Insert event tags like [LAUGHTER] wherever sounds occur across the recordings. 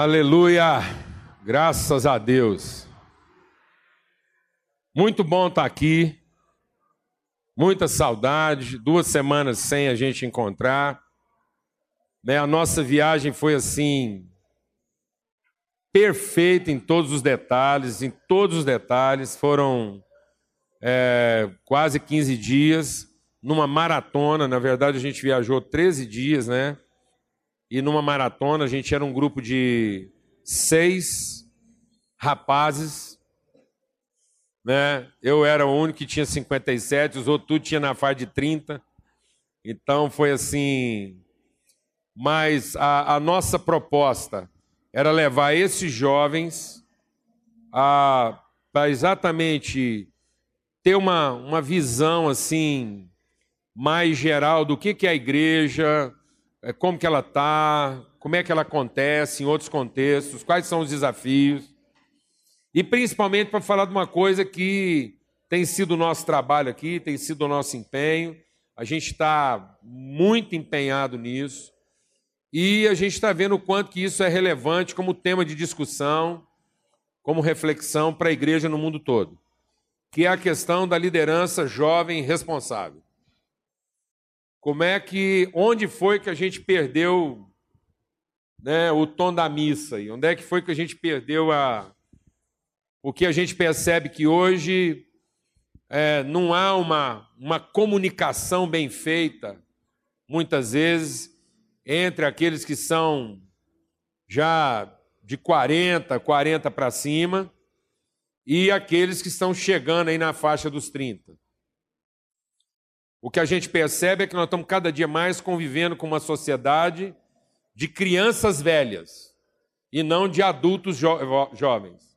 Aleluia! Graças a Deus. Muito bom estar aqui. Muita saudade. Duas semanas sem a gente encontrar. Né, a nossa viagem foi assim perfeita em todos os detalhes, em todos os detalhes. Foram é, quase 15 dias numa maratona. Na verdade, a gente viajou 13 dias, né? E numa maratona a gente era um grupo de seis rapazes, né? Eu era o único que tinha 57, os outros tudo tinha na faixa de 30. Então foi assim. Mas a, a nossa proposta era levar esses jovens a para exatamente ter uma, uma visão assim mais geral do que, que é a igreja, como que ela está, como é que ela acontece em outros contextos, quais são os desafios. E principalmente para falar de uma coisa que tem sido o nosso trabalho aqui, tem sido o nosso empenho. A gente está muito empenhado nisso. E a gente está vendo o quanto que isso é relevante como tema de discussão, como reflexão para a igreja no mundo todo, que é a questão da liderança jovem responsável. Como é que, onde foi que a gente perdeu né, o tom da missa? E onde é que foi que a gente perdeu a. O que a gente percebe que hoje é, não há uma, uma comunicação bem feita, muitas vezes, entre aqueles que são já de 40, 40 para cima, e aqueles que estão chegando aí na faixa dos 30. O que a gente percebe é que nós estamos cada dia mais convivendo com uma sociedade de crianças velhas e não de adultos jo jovens.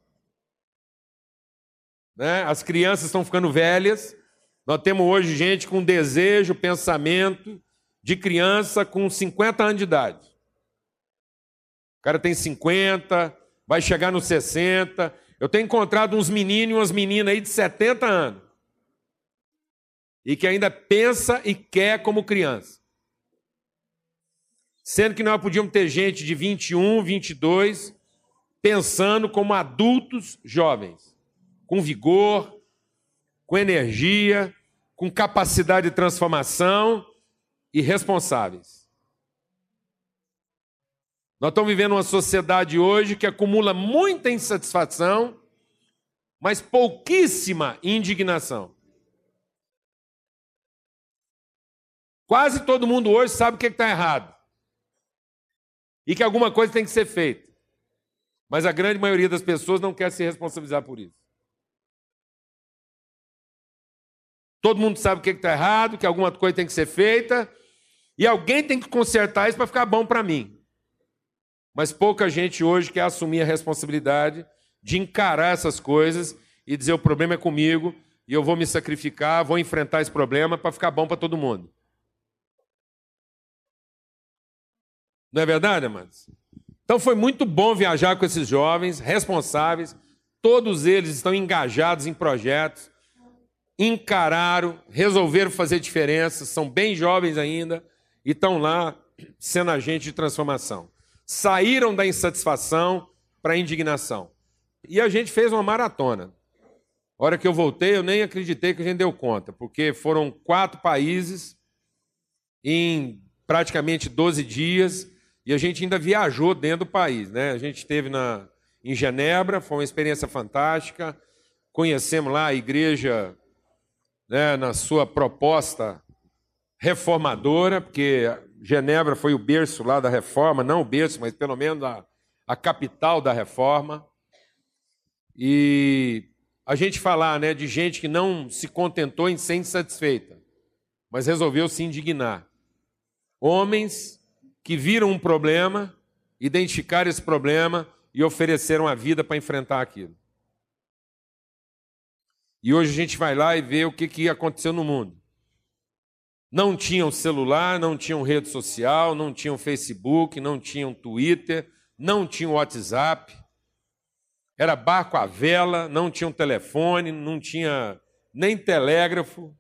Né? As crianças estão ficando velhas. Nós temos hoje gente com desejo, pensamento de criança com 50 anos de idade. O cara tem 50, vai chegar nos 60. Eu tenho encontrado uns meninos e umas meninas aí de 70 anos e que ainda pensa e quer como criança. Sendo que nós podíamos ter gente de 21, 22, pensando como adultos jovens, com vigor, com energia, com capacidade de transformação e responsáveis. Nós estamos vivendo uma sociedade hoje que acumula muita insatisfação, mas pouquíssima indignação. Quase todo mundo hoje sabe o que está errado. E que alguma coisa tem que ser feita. Mas a grande maioria das pessoas não quer se responsabilizar por isso. Todo mundo sabe o que está errado, que alguma coisa tem que ser feita, e alguém tem que consertar isso para ficar bom para mim. Mas pouca gente hoje quer assumir a responsabilidade de encarar essas coisas e dizer: o problema é comigo, e eu vou me sacrificar, vou enfrentar esse problema para ficar bom para todo mundo. Não é verdade, amados? Então foi muito bom viajar com esses jovens responsáveis, todos eles estão engajados em projetos, encararam, resolveram fazer diferença, são bem jovens ainda e estão lá sendo agentes de transformação. Saíram da insatisfação para a indignação. E a gente fez uma maratona. A hora que eu voltei, eu nem acreditei que a gente deu conta, porque foram quatro países em praticamente 12 dias e a gente ainda viajou dentro do país, né? A gente esteve na, em Genebra, foi uma experiência fantástica. Conhecemos lá a igreja né, na sua proposta reformadora, porque Genebra foi o berço lá da reforma, não o berço, mas pelo menos a, a capital da reforma. E a gente falar né, de gente que não se contentou em ser insatisfeita, mas resolveu se indignar. Homens que viram um problema, identificaram esse problema e ofereceram a vida para enfrentar aquilo. E hoje a gente vai lá e vê o que, que aconteceu no mundo. Não tinham celular, não tinham rede social, não tinham Facebook, não tinham Twitter, não tinham WhatsApp. Era barco à vela, não tinha um telefone, não tinha nem telégrafo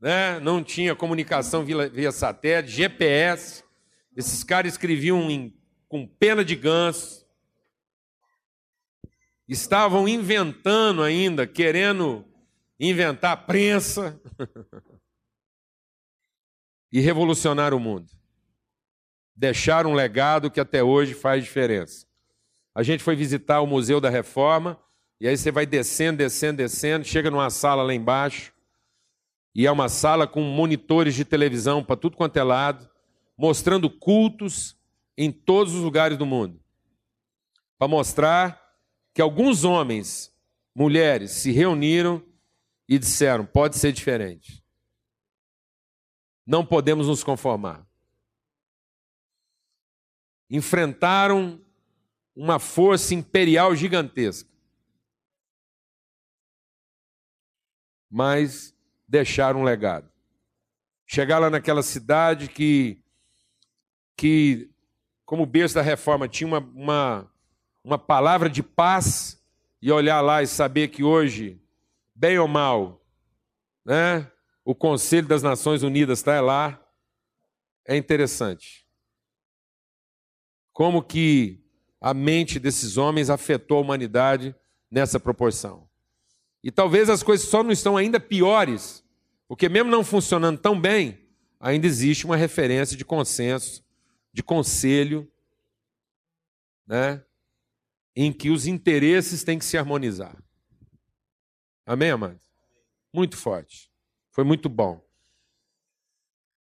né? não tinha comunicação via, via satélite, GPS. Esses caras escreviam em com pena de ganso, estavam inventando ainda, querendo inventar prensa [LAUGHS] e revolucionar o mundo. Deixar um legado que até hoje faz diferença. A gente foi visitar o Museu da Reforma, e aí você vai descendo, descendo, descendo, chega numa sala lá embaixo, e é uma sala com monitores de televisão para tudo quanto é lado, mostrando cultos em todos os lugares do mundo. Para mostrar que alguns homens, mulheres, se reuniram e disseram: pode ser diferente. Não podemos nos conformar. Enfrentaram uma força imperial gigantesca. Mas deixaram um legado. Chegar lá naquela cidade que, que como berço da reforma, tinha uma, uma, uma palavra de paz e olhar lá e saber que hoje, bem ou mal, né, o Conselho das Nações Unidas está lá, é interessante. Como que a mente desses homens afetou a humanidade nessa proporção. E talvez as coisas só não estão ainda piores, porque mesmo não funcionando tão bem, ainda existe uma referência de consenso, de conselho, né, em que os interesses têm que se harmonizar. Amém, amados? Muito forte. Foi muito bom.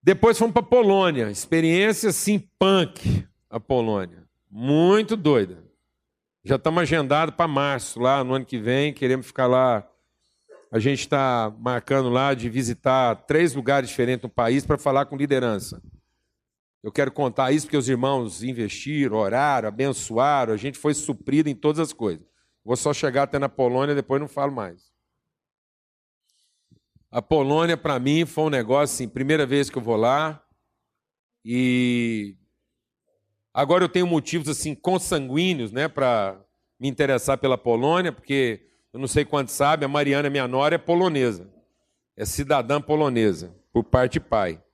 Depois fomos para Polônia. Experiência, assim, punk, a Polônia. Muito doida. Já estamos agendados para março, lá no ano que vem. Queremos ficar lá. A gente está marcando lá de visitar três lugares diferentes no país para falar com liderança. Eu quero contar isso porque os irmãos investiram, oraram, abençoaram, a gente foi suprido em todas as coisas. Vou só chegar até na Polônia, depois não falo mais. A Polônia, para mim, foi um negócio assim, primeira vez que eu vou lá. E agora eu tenho motivos assim consanguíneos, né, para me interessar pela Polônia, porque eu não sei quantos sabe, a Mariana, minha nora, é polonesa. É cidadã polonesa, por parte pai.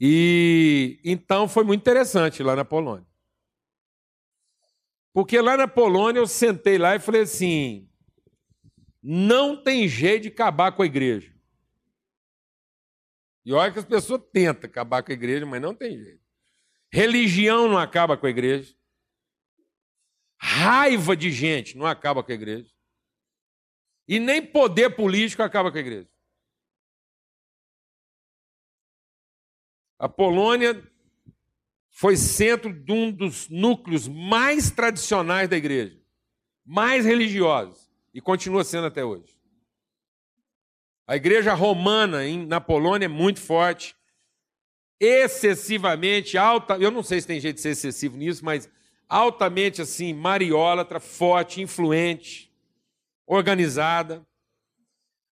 E então foi muito interessante lá na Polônia. Porque lá na Polônia eu sentei lá e falei assim: não tem jeito de acabar com a igreja. E olha que as pessoas tentam acabar com a igreja, mas não tem jeito. Religião não acaba com a igreja. Raiva de gente não acaba com a igreja. E nem poder político acaba com a igreja. A Polônia foi centro de um dos núcleos mais tradicionais da igreja, mais religiosos, e continua sendo até hoje. A igreja romana na Polônia é muito forte, excessivamente alta, eu não sei se tem jeito de ser excessivo nisso, mas altamente assim, mariólatra, forte, influente, organizada.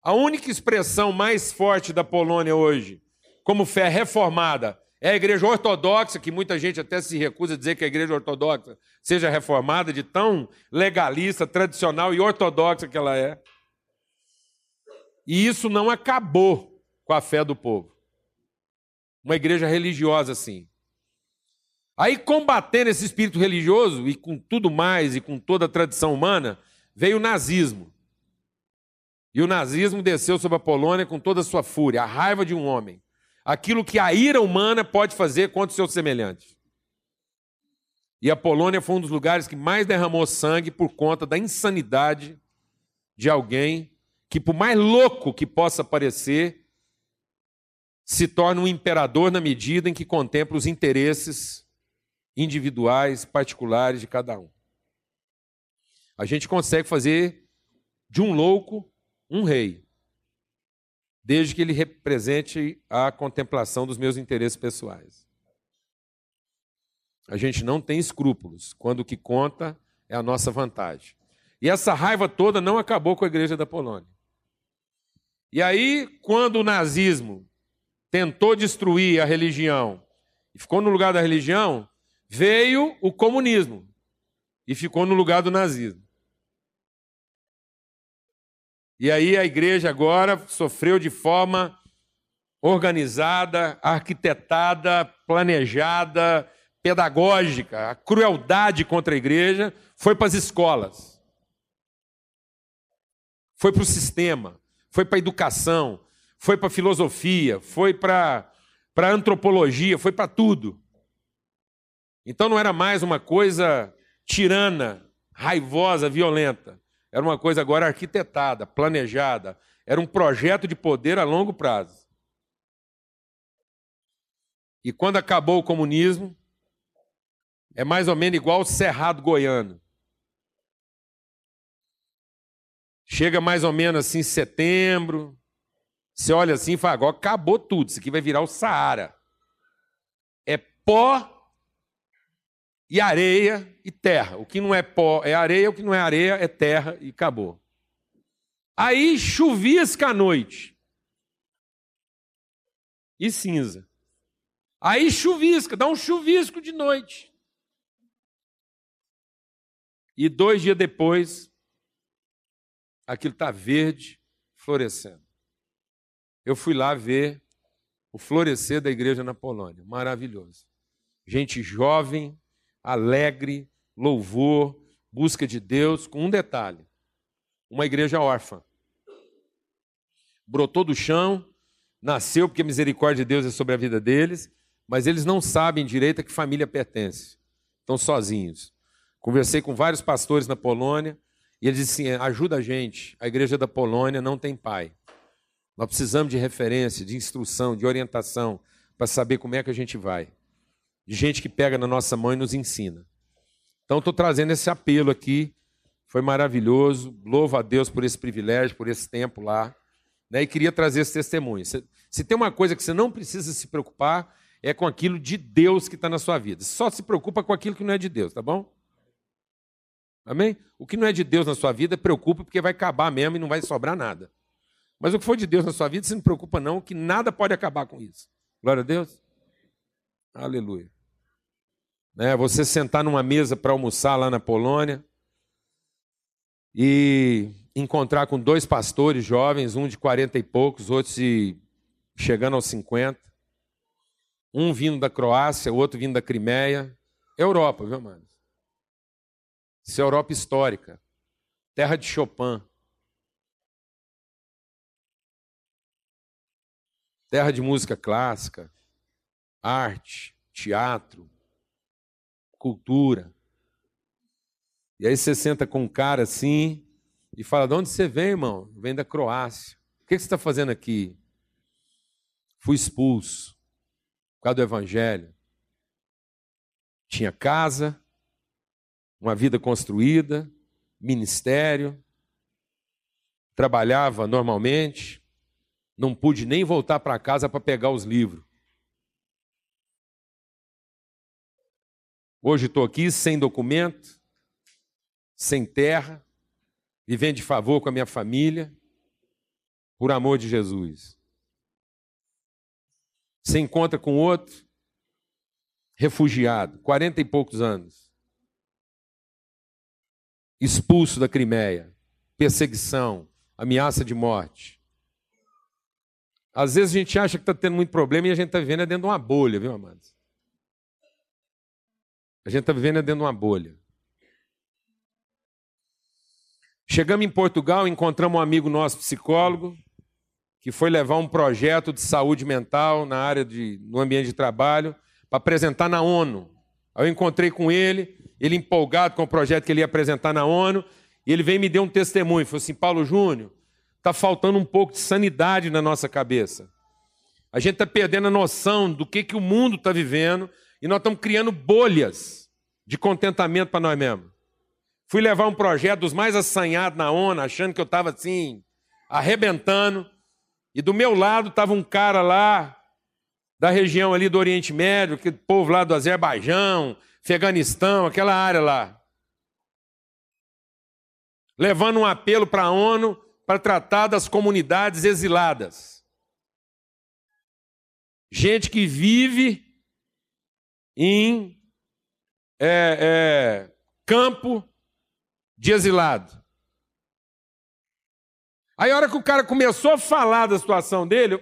A única expressão mais forte da Polônia hoje como fé reformada. É a igreja ortodoxa, que muita gente até se recusa a dizer que a igreja ortodoxa seja reformada, de tão legalista, tradicional e ortodoxa que ela é. E isso não acabou com a fé do povo. Uma igreja religiosa assim. Aí, combatendo esse espírito religioso, e com tudo mais, e com toda a tradição humana, veio o nazismo. E o nazismo desceu sobre a Polônia com toda a sua fúria, a raiva de um homem aquilo que a ira humana pode fazer contra os seus semelhantes. E a Polônia foi um dos lugares que mais derramou sangue por conta da insanidade de alguém que, por mais louco que possa parecer, se torna um imperador na medida em que contempla os interesses individuais, particulares de cada um. A gente consegue fazer de um louco um rei desde que ele represente a contemplação dos meus interesses pessoais. A gente não tem escrúpulos quando o que conta é a nossa vantagem. E essa raiva toda não acabou com a igreja da Polônia. E aí, quando o nazismo tentou destruir a religião e ficou no lugar da religião, veio o comunismo e ficou no lugar do nazismo. E aí a igreja agora sofreu de forma organizada, arquitetada, planejada, pedagógica, a crueldade contra a igreja foi para as escolas, foi para o sistema, foi para a educação, foi para a filosofia, foi para a antropologia, foi para tudo. Então não era mais uma coisa tirana, raivosa, violenta. Era uma coisa agora arquitetada, planejada. Era um projeto de poder a longo prazo. E quando acabou o comunismo, é mais ou menos igual o Cerrado Goiano. Chega mais ou menos assim setembro, você olha assim e fala, agora acabou tudo, isso aqui vai virar o Saara. É pó e areia e terra. O que não é pó é areia, o que não é areia é terra e acabou. Aí chuvisca à noite. E cinza. Aí chuvisca, dá um chuvisco de noite. E dois dias depois, aquilo está verde, florescendo. Eu fui lá ver o florescer da igreja na Polônia. Maravilhoso. Gente jovem, alegre, louvor, busca de Deus, com um detalhe: uma igreja órfã. Brotou do chão, nasceu porque a misericórdia de Deus é sobre a vida deles, mas eles não sabem direito a que família pertence. Estão sozinhos. Conversei com vários pastores na Polônia e eles disseram assim: ajuda a gente, a igreja da Polônia não tem pai. Nós precisamos de referência, de instrução, de orientação para saber como é que a gente vai. De gente que pega na nossa mão e nos ensina. Então, estou trazendo esse apelo aqui. Foi maravilhoso. Louvo a Deus por esse privilégio, por esse tempo lá. Né? E queria trazer esse testemunho. Se, se tem uma coisa que você não precisa se preocupar, é com aquilo de Deus que está na sua vida. Só se preocupa com aquilo que não é de Deus, tá bom? Amém? O que não é de Deus na sua vida, preocupa porque vai acabar mesmo e não vai sobrar nada. Mas o que for de Deus na sua vida, você não preocupa não, que nada pode acabar com isso. Glória a Deus. Aleluia. Né, você sentar numa mesa para almoçar lá na Polônia e encontrar com dois pastores jovens, um de 40 e poucos, outro de chegando aos 50. Um vindo da Croácia, o outro vindo da Crimeia. Europa, viu, mano? Isso é Europa histórica, terra de Chopin, terra de música clássica, arte, teatro, cultura. E aí você senta com um cara assim e fala: De onde você vem, irmão? Vem da Croácia. O que você está fazendo aqui? Fui expulso por causa do evangelho. Tinha casa, uma vida construída, ministério, trabalhava normalmente, não pude nem voltar para casa para pegar os livros. Hoje estou aqui sem documento, sem terra, vivendo de favor com a minha família, por amor de Jesus. Se encontra com outro, refugiado, quarenta e poucos anos expulso da Crimeia, perseguição, ameaça de morte. Às vezes a gente acha que está tendo muito problema e a gente está vivendo dentro de uma bolha, viu, amados? A gente está vivendo dentro de uma bolha. Chegamos em Portugal, encontramos um amigo nosso psicólogo, que foi levar um projeto de saúde mental na área de, no ambiente de trabalho, para apresentar na ONU. Aí eu encontrei com ele, ele empolgado com o projeto que ele ia apresentar na ONU, e ele veio e me deu um testemunho. Falou assim: Paulo Júnior, está faltando um pouco de sanidade na nossa cabeça. A gente está perdendo a noção do que, que o mundo está vivendo e nós estamos criando bolhas de contentamento para nós mesmos. Fui levar um projeto dos mais assanhados na ONU, achando que eu estava assim, arrebentando. E do meu lado estava um cara lá, da região ali do Oriente Médio, aquele povo lá do Azerbaijão, Afeganistão, aquela área lá. Levando um apelo para a ONU para tratar das comunidades exiladas. Gente que vive em é, é, campo de exilado. Aí a hora que o cara começou a falar da situação dele,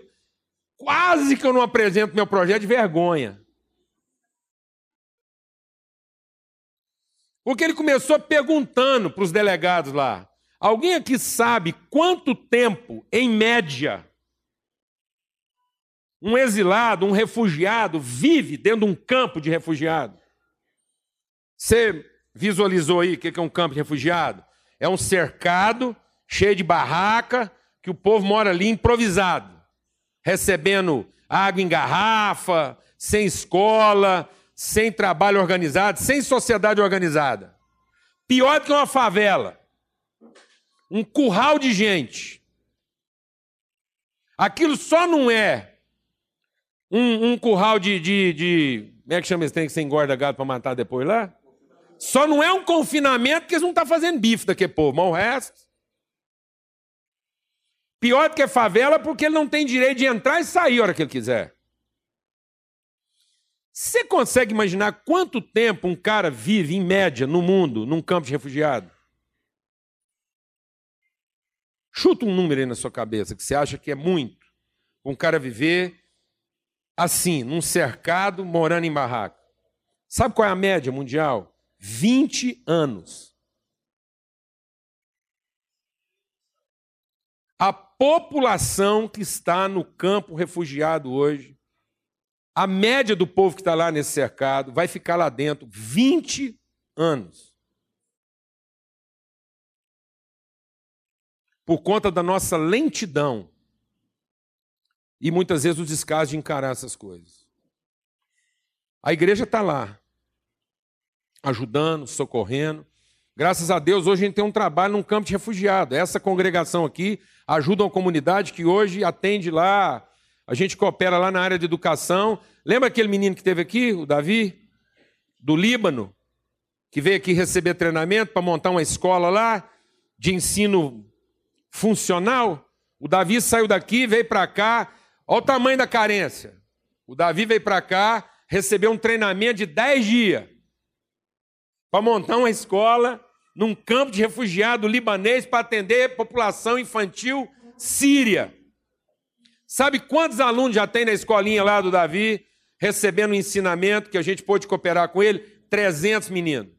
quase que eu não apresento meu projeto de vergonha. Porque ele começou perguntando para os delegados lá: alguém aqui sabe quanto tempo, em média, um exilado, um refugiado, vive dentro de um campo de refugiado? Você visualizou aí o que é um campo de refugiado? É um cercado cheio de barraca, que o povo mora ali improvisado, recebendo água em garrafa, sem escola, sem trabalho organizado, sem sociedade organizada. Pior do que uma favela. Um curral de gente. Aquilo só não é um, um curral de, de, de, Como é que chama esse trem que você engorda gado para matar depois lá? Só não é um confinamento porque eles não estão tá fazendo bife daquele povo, mas o resto. Pior do que favela porque ele não tem direito de entrar e sair a hora que ele quiser. Você consegue imaginar quanto tempo um cara vive, em média, no mundo, num campo de refugiado? Chuta um número aí na sua cabeça que você acha que é muito. Um cara viver assim, num cercado, morando em barraca. Sabe qual é a média mundial? 20 anos. A população que está no campo refugiado hoje a média do povo que está lá nesse cercado vai ficar lá dentro 20 anos. Por conta da nossa lentidão e muitas vezes o descaso de encarar essas coisas. A igreja está lá, ajudando, socorrendo. Graças a Deus, hoje a gente tem um trabalho num campo de refugiado. Essa congregação aqui ajuda uma comunidade que hoje atende lá a gente coopera lá na área de educação. Lembra aquele menino que teve aqui, o Davi, do Líbano, que veio aqui receber treinamento para montar uma escola lá de ensino funcional? O Davi saiu daqui, veio para cá. Olha o tamanho da carência. O Davi veio para cá, recebeu um treinamento de 10 dias para montar uma escola num campo de refugiado libanês para atender população infantil síria. Sabe quantos alunos já tem na escolinha lá do Davi, recebendo o ensinamento que a gente pôde cooperar com ele? 300 meninos.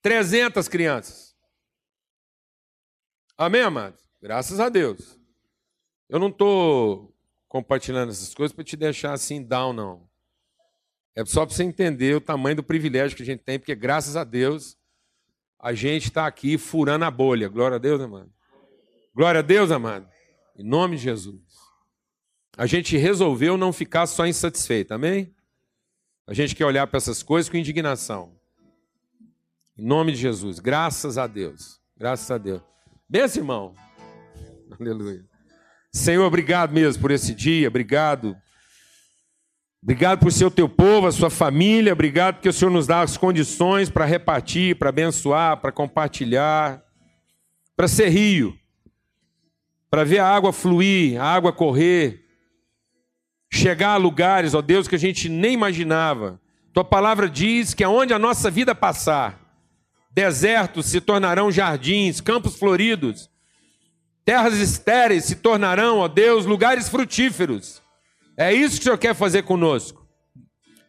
300 crianças. Amém, amados? Graças a Deus. Eu não estou compartilhando essas coisas para te deixar assim down, não. É só para você entender o tamanho do privilégio que a gente tem, porque graças a Deus a gente está aqui furando a bolha. Glória a Deus, mano? Glória a Deus, amado. Em nome de Jesus. A gente resolveu não ficar só insatisfeito, amém? A gente quer olhar para essas coisas com indignação. Em nome de Jesus. Graças a Deus. Graças a Deus. Benção, irmão. [LAUGHS] Aleluia. Senhor, obrigado mesmo por esse dia. Obrigado. Obrigado por ser o teu povo, a sua família. Obrigado porque o Senhor nos dá as condições para repartir, para abençoar, para compartilhar, para ser rio para ver a água fluir, a água correr, chegar a lugares, ó Deus, que a gente nem imaginava. Tua palavra diz que aonde a nossa vida passar, desertos se tornarão jardins, campos floridos, terras estéreis se tornarão, ó Deus, lugares frutíferos. É isso que o Senhor quer fazer conosco.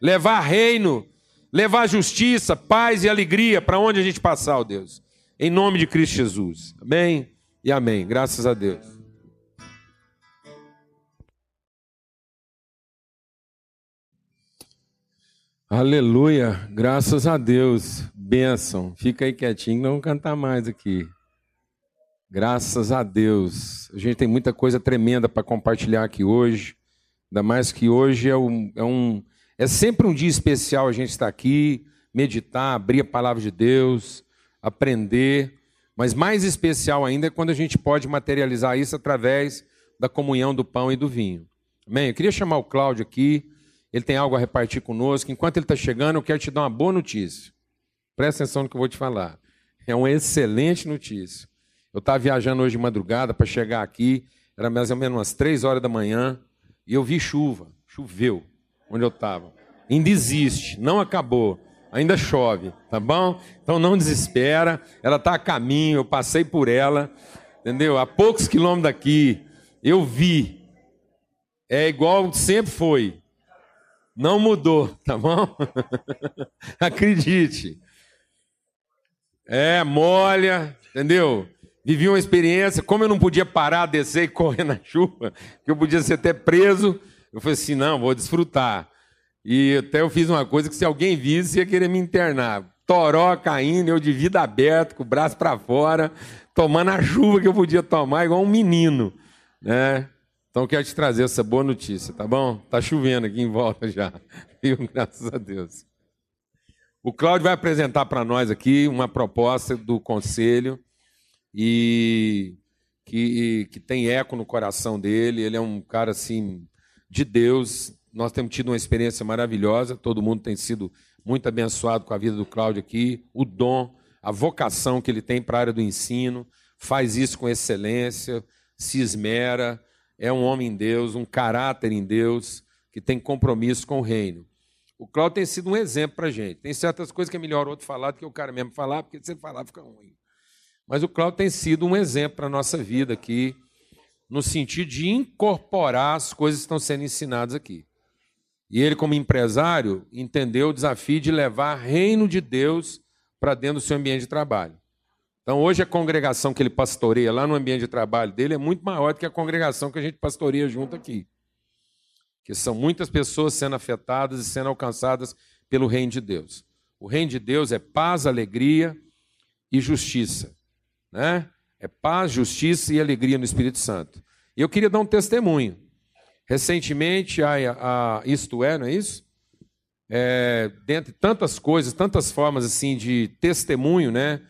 Levar reino, levar justiça, paz e alegria para onde a gente passar, ó Deus. Em nome de Cristo Jesus. Amém e amém. Graças a Deus. Aleluia, graças a Deus, bênção. Fica aí quietinho, não vamos cantar mais aqui. Graças a Deus. A gente tem muita coisa tremenda para compartilhar aqui hoje. Ainda mais que hoje é um, é um. É sempre um dia especial a gente estar aqui, meditar, abrir a palavra de Deus, aprender. Mas mais especial ainda é quando a gente pode materializar isso através da comunhão do pão e do vinho. Amém? Eu queria chamar o Cláudio aqui, ele tem algo a repartir conosco. Enquanto ele está chegando, eu quero te dar uma boa notícia. Presta atenção no que eu vou te falar. É uma excelente notícia. Eu estava viajando hoje de madrugada para chegar aqui, era mais ou menos umas três horas da manhã, e eu vi chuva. Choveu onde eu estava. Ainda existe, não acabou ainda chove, tá bom? Então não desespera, ela está a caminho, eu passei por ela, entendeu? A poucos quilômetros daqui, eu vi. É igual sempre foi. Não mudou, [LAUGHS] tá bom? Acredite. É, molha, entendeu? Vivi uma experiência, como eu não podia parar, descer e correr na chuva, que eu podia ser até preso, eu falei assim, não, vou desfrutar. E até eu fiz uma coisa que se alguém visse, ia querer me internar. Toró caindo, eu de vida aberta, com o braço para fora, tomando a chuva que eu podia tomar, igual um menino. Né? Então quero te trazer essa boa notícia, tá bom? Tá chovendo aqui em volta já, [LAUGHS] viu? Graças a Deus. O Cláudio vai apresentar para nós aqui uma proposta do conselho e que, que tem eco no coração dele. Ele é um cara assim de Deus. Nós temos tido uma experiência maravilhosa. Todo mundo tem sido muito abençoado com a vida do Cláudio aqui. O dom, a vocação que ele tem para a área do ensino, faz isso com excelência, se esmera é um homem em Deus, um caráter em Deus, que tem compromisso com o reino. O Cláudio tem sido um exemplo para a gente. Tem certas coisas que é melhor outro falar do que o cara mesmo falar, porque se ele falar fica ruim. Mas o Cláudio tem sido um exemplo para a nossa vida aqui, no sentido de incorporar as coisas que estão sendo ensinadas aqui. E ele, como empresário, entendeu o desafio de levar reino de Deus para dentro do seu ambiente de trabalho. Então, hoje, a congregação que ele pastoreia lá no ambiente de trabalho dele é muito maior do que a congregação que a gente pastoreia junto aqui. Que são muitas pessoas sendo afetadas e sendo alcançadas pelo reino de Deus. O reino de Deus é paz, alegria e justiça. Né? É paz, justiça e alegria no Espírito Santo. E eu queria dar um testemunho. Recentemente, a, a Isto É, não é isso? É, dentre tantas coisas, tantas formas assim de testemunho, né?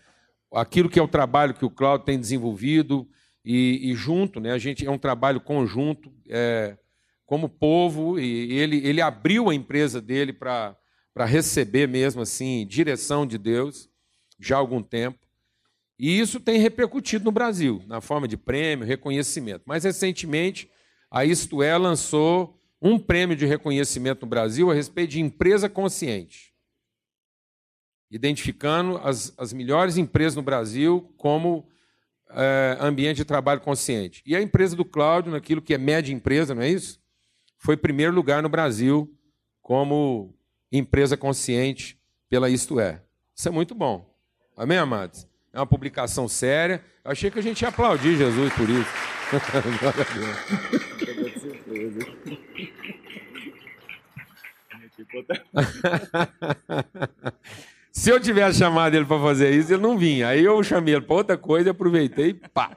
aquilo que é o trabalho que o Cláudio tem desenvolvido e, e, junto, né, a gente é um trabalho conjunto, é, como povo, e ele, ele abriu a empresa dele para receber mesmo assim direção de Deus já há algum tempo. E isso tem repercutido no Brasil, na forma de prêmio, reconhecimento. Mais recentemente, a Isto É lançou um prêmio de reconhecimento no Brasil a respeito de empresa consciente identificando as, as melhores empresas no Brasil como é, ambiente de trabalho consciente. E a empresa do Cláudio, naquilo que é média empresa, não é isso? Foi primeiro lugar no Brasil como empresa consciente pela Isto É. Isso é muito bom. Amém, amados? É uma publicação séria. Eu achei que a gente ia aplaudir Jesus por isso. [LAUGHS] Se eu tivesse chamado ele para fazer isso, ele não vinha. Aí eu chamei ele para outra coisa, aproveitei e pá,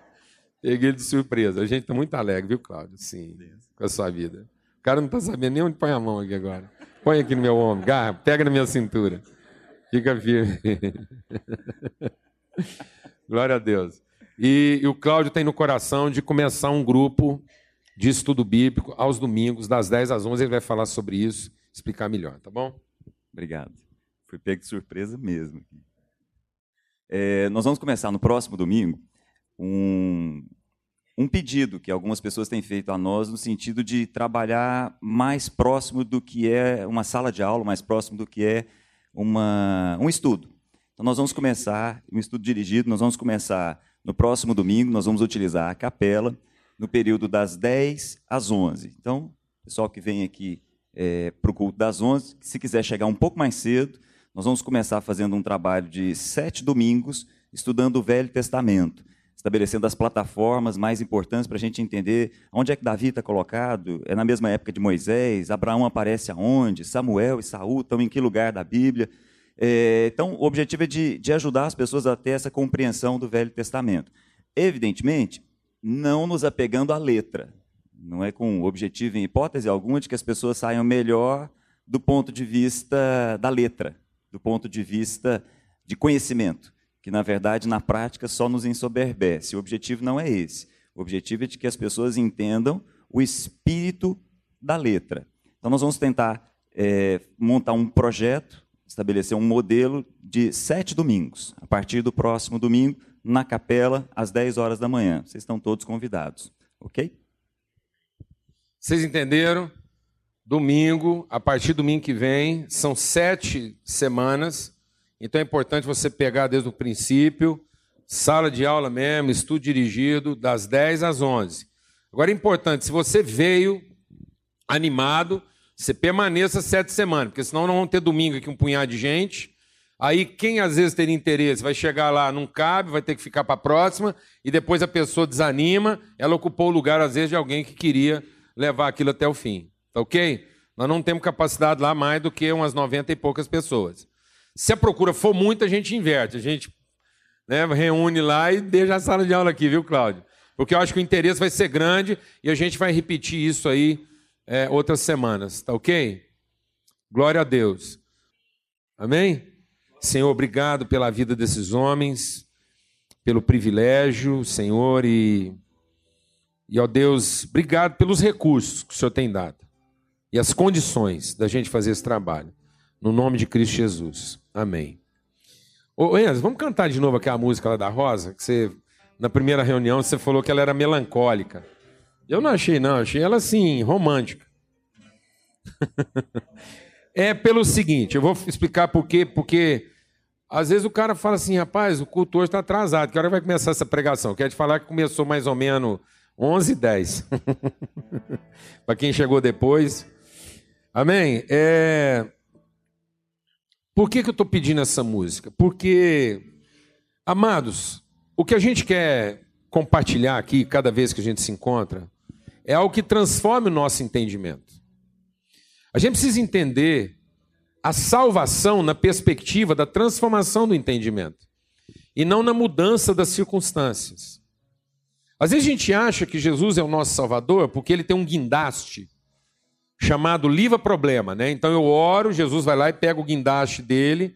peguei ele de surpresa. A gente está muito alegre, viu, Cláudio? Sim, com a sua vida. O cara não está sabendo nem onde põe a mão aqui agora. Põe aqui no meu ombro, garra, pega na minha cintura. Fica firme. [LAUGHS] [LAUGHS] Glória a Deus. E, e o Cláudio tem no coração de começar um grupo de estudo bíblico aos domingos, das 10 às 11. Ele vai falar sobre isso, explicar melhor, tá bom? Obrigado. Fui pego de surpresa mesmo. É, nós vamos começar no próximo domingo um, um pedido que algumas pessoas têm feito a nós no sentido de trabalhar mais próximo do que é uma sala de aula, mais próximo do que é uma, um estudo. Então nós vamos começar um estudo dirigido, nós vamos começar no próximo domingo, nós vamos utilizar a capela no período das 10 às 11. Então, pessoal que vem aqui é, para o culto das 11, se quiser chegar um pouco mais cedo, nós vamos começar fazendo um trabalho de sete domingos estudando o Velho Testamento, estabelecendo as plataformas mais importantes para a gente entender onde é que Davi está colocado. É na mesma época de Moisés, Abraão aparece aonde, Samuel e Saul estão em que lugar da Bíblia. É, então, o objetivo é de, de ajudar as pessoas a ter essa compreensão do Velho Testamento. Evidentemente, não nos apegando à letra. Não é com o objetivo, em hipótese alguma, de que as pessoas saiam melhor do ponto de vista da letra do ponto de vista de conhecimento, que na verdade na prática só nos ensoberbece. O objetivo não é esse. O objetivo é de que as pessoas entendam o espírito da letra. Então nós vamos tentar é, montar um projeto, estabelecer um modelo de sete domingos. A partir do próximo domingo, na capela, às 10 horas da manhã. Vocês estão todos convidados. Ok? Vocês entenderam? domingo, a partir do domingo que vem, são sete semanas, então é importante você pegar desde o princípio, sala de aula mesmo, estudo dirigido, das 10 às 11. Agora é importante, se você veio animado, Você permaneça sete semanas, porque senão não vão ter domingo aqui um punhado de gente. Aí quem às vezes teria interesse vai chegar lá, não cabe, vai ter que ficar para a próxima, e depois a pessoa desanima, ela ocupou o lugar às vezes de alguém que queria levar aquilo até o fim. Tá ok? Nós não temos capacidade lá mais do que umas 90 e poucas pessoas. Se a procura for muita, a gente inverte. A gente né, reúne lá e deixa a sala de aula aqui, viu, Cláudio? Porque eu acho que o interesse vai ser grande e a gente vai repetir isso aí é, outras semanas. Tá ok? Glória a Deus. Amém? Senhor, obrigado pela vida desses homens, pelo privilégio, Senhor, e, e ó Deus, obrigado pelos recursos que o Senhor tem dado e as condições da gente fazer esse trabalho. No nome de Cristo Jesus. Amém. Ô, Enzo, vamos cantar de novo aquela música lá da Rosa, que você, na primeira reunião, você falou que ela era melancólica. Eu não achei, não, achei ela assim, romântica. [LAUGHS] é pelo seguinte, eu vou explicar por quê, porque às vezes o cara fala assim, rapaz, o culto hoje está atrasado, que hora vai começar essa pregação? Quer te falar que começou mais ou menos 11 10 Para quem chegou depois. Amém? É... Por que, que eu estou pedindo essa música? Porque, amados, o que a gente quer compartilhar aqui, cada vez que a gente se encontra, é algo que transforme o nosso entendimento. A gente precisa entender a salvação na perspectiva da transformação do entendimento e não na mudança das circunstâncias. Às vezes a gente acha que Jesus é o nosso Salvador porque ele tem um guindaste chamado livra problema, né? Então eu oro, Jesus vai lá e pega o guindaste dele,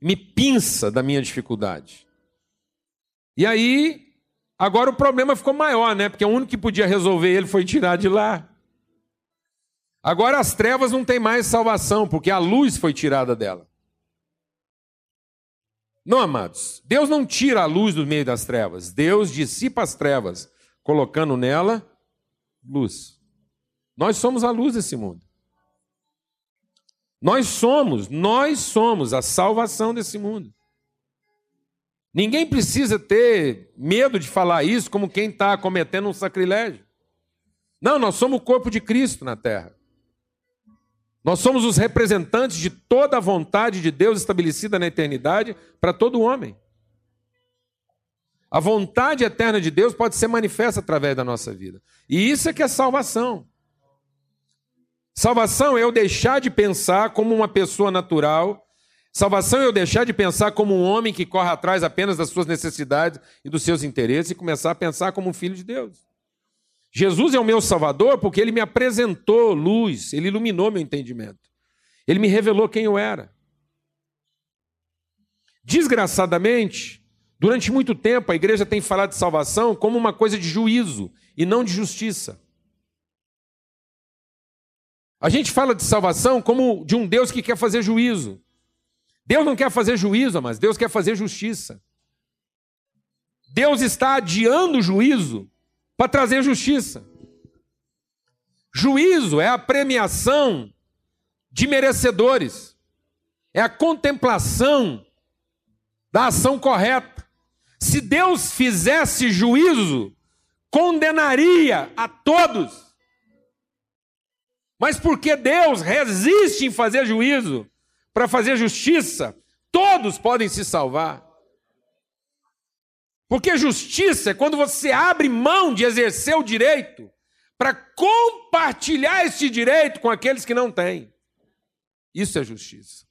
me pinça da minha dificuldade. E aí, agora o problema ficou maior, né? Porque o único que podia resolver ele foi tirar de lá. Agora as trevas não têm mais salvação, porque a luz foi tirada dela. Não, amados, Deus não tira a luz do meio das trevas, Deus dissipa as trevas, colocando nela luz. Nós somos a luz desse mundo. Nós somos, nós somos a salvação desse mundo. Ninguém precisa ter medo de falar isso como quem está cometendo um sacrilégio. Não, nós somos o corpo de Cristo na terra. Nós somos os representantes de toda a vontade de Deus estabelecida na eternidade para todo homem. A vontade eterna de Deus pode ser manifesta através da nossa vida. E isso é que é salvação. Salvação é eu deixar de pensar como uma pessoa natural. Salvação é eu deixar de pensar como um homem que corre atrás apenas das suas necessidades e dos seus interesses e começar a pensar como um filho de Deus. Jesus é o meu Salvador porque ele me apresentou luz, ele iluminou meu entendimento. Ele me revelou quem eu era. Desgraçadamente, durante muito tempo a igreja tem falado de salvação como uma coisa de juízo e não de justiça. A gente fala de salvação como de um Deus que quer fazer juízo. Deus não quer fazer juízo, mas Deus quer fazer justiça. Deus está adiando o juízo para trazer justiça. Juízo é a premiação de merecedores, é a contemplação da ação correta. Se Deus fizesse juízo, condenaria a todos. Mas porque Deus resiste em fazer juízo, para fazer justiça, todos podem se salvar. Porque justiça é quando você abre mão de exercer o direito para compartilhar esse direito com aqueles que não têm. Isso é justiça.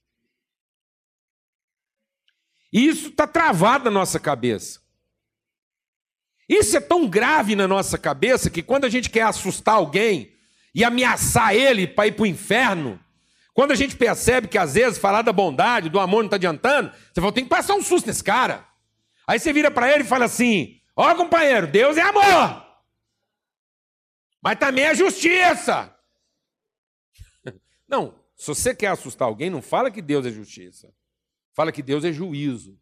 E isso está travado na nossa cabeça. Isso é tão grave na nossa cabeça que quando a gente quer assustar alguém e ameaçar ele para ir para o inferno, quando a gente percebe que às vezes falar da bondade, do amor não está adiantando, você fala, tem que passar um susto nesse cara. Aí você vira para ele e fala assim: Ó, oh, companheiro, Deus é amor, mas também é justiça. [LAUGHS] Não, se você quer assustar alguém, não fala que Deus é justiça. Fala que Deus é juízo.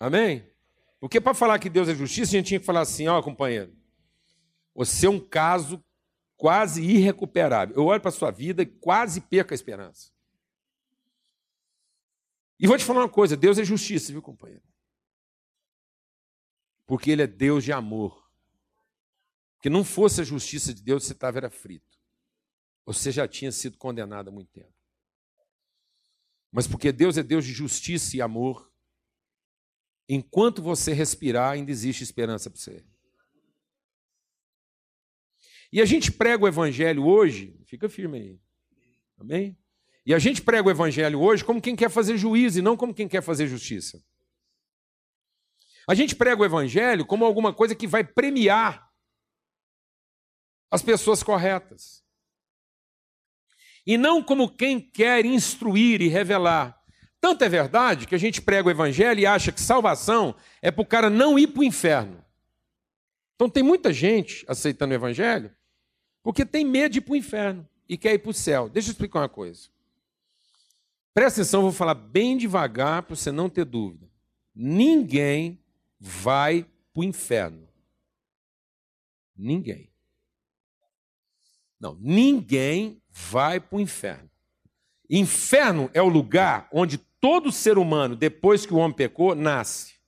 Amém? Porque para falar que Deus é justiça, a gente tinha que falar assim: ó, companheiro, você é um caso quase irrecuperável. Eu olho para a sua vida e quase perco a esperança. E vou te falar uma coisa: Deus é justiça, viu, companheiro? Porque Ele é Deus de amor. que não fosse a justiça de Deus, você estava era frito. Você já tinha sido condenado há muito tempo. Mas porque Deus é Deus de justiça e amor, enquanto você respirar, ainda existe esperança para você. E a gente prega o evangelho hoje, fica firme aí. Amém? E a gente prega o evangelho hoje como quem quer fazer juízo e não como quem quer fazer justiça. A gente prega o evangelho como alguma coisa que vai premiar as pessoas corretas. E não como quem quer instruir e revelar. Tanto é verdade que a gente prega o evangelho e acha que salvação é para o cara não ir para o inferno. Então tem muita gente aceitando o evangelho porque tem medo de ir para o inferno e quer ir para o céu. Deixa eu explicar uma coisa. Presta atenção, vou falar bem devagar para você não ter dúvida. Ninguém vai para o inferno. Ninguém. Não, ninguém vai para o inferno. Inferno é o lugar onde todo ser humano, depois que o homem pecou, nasce.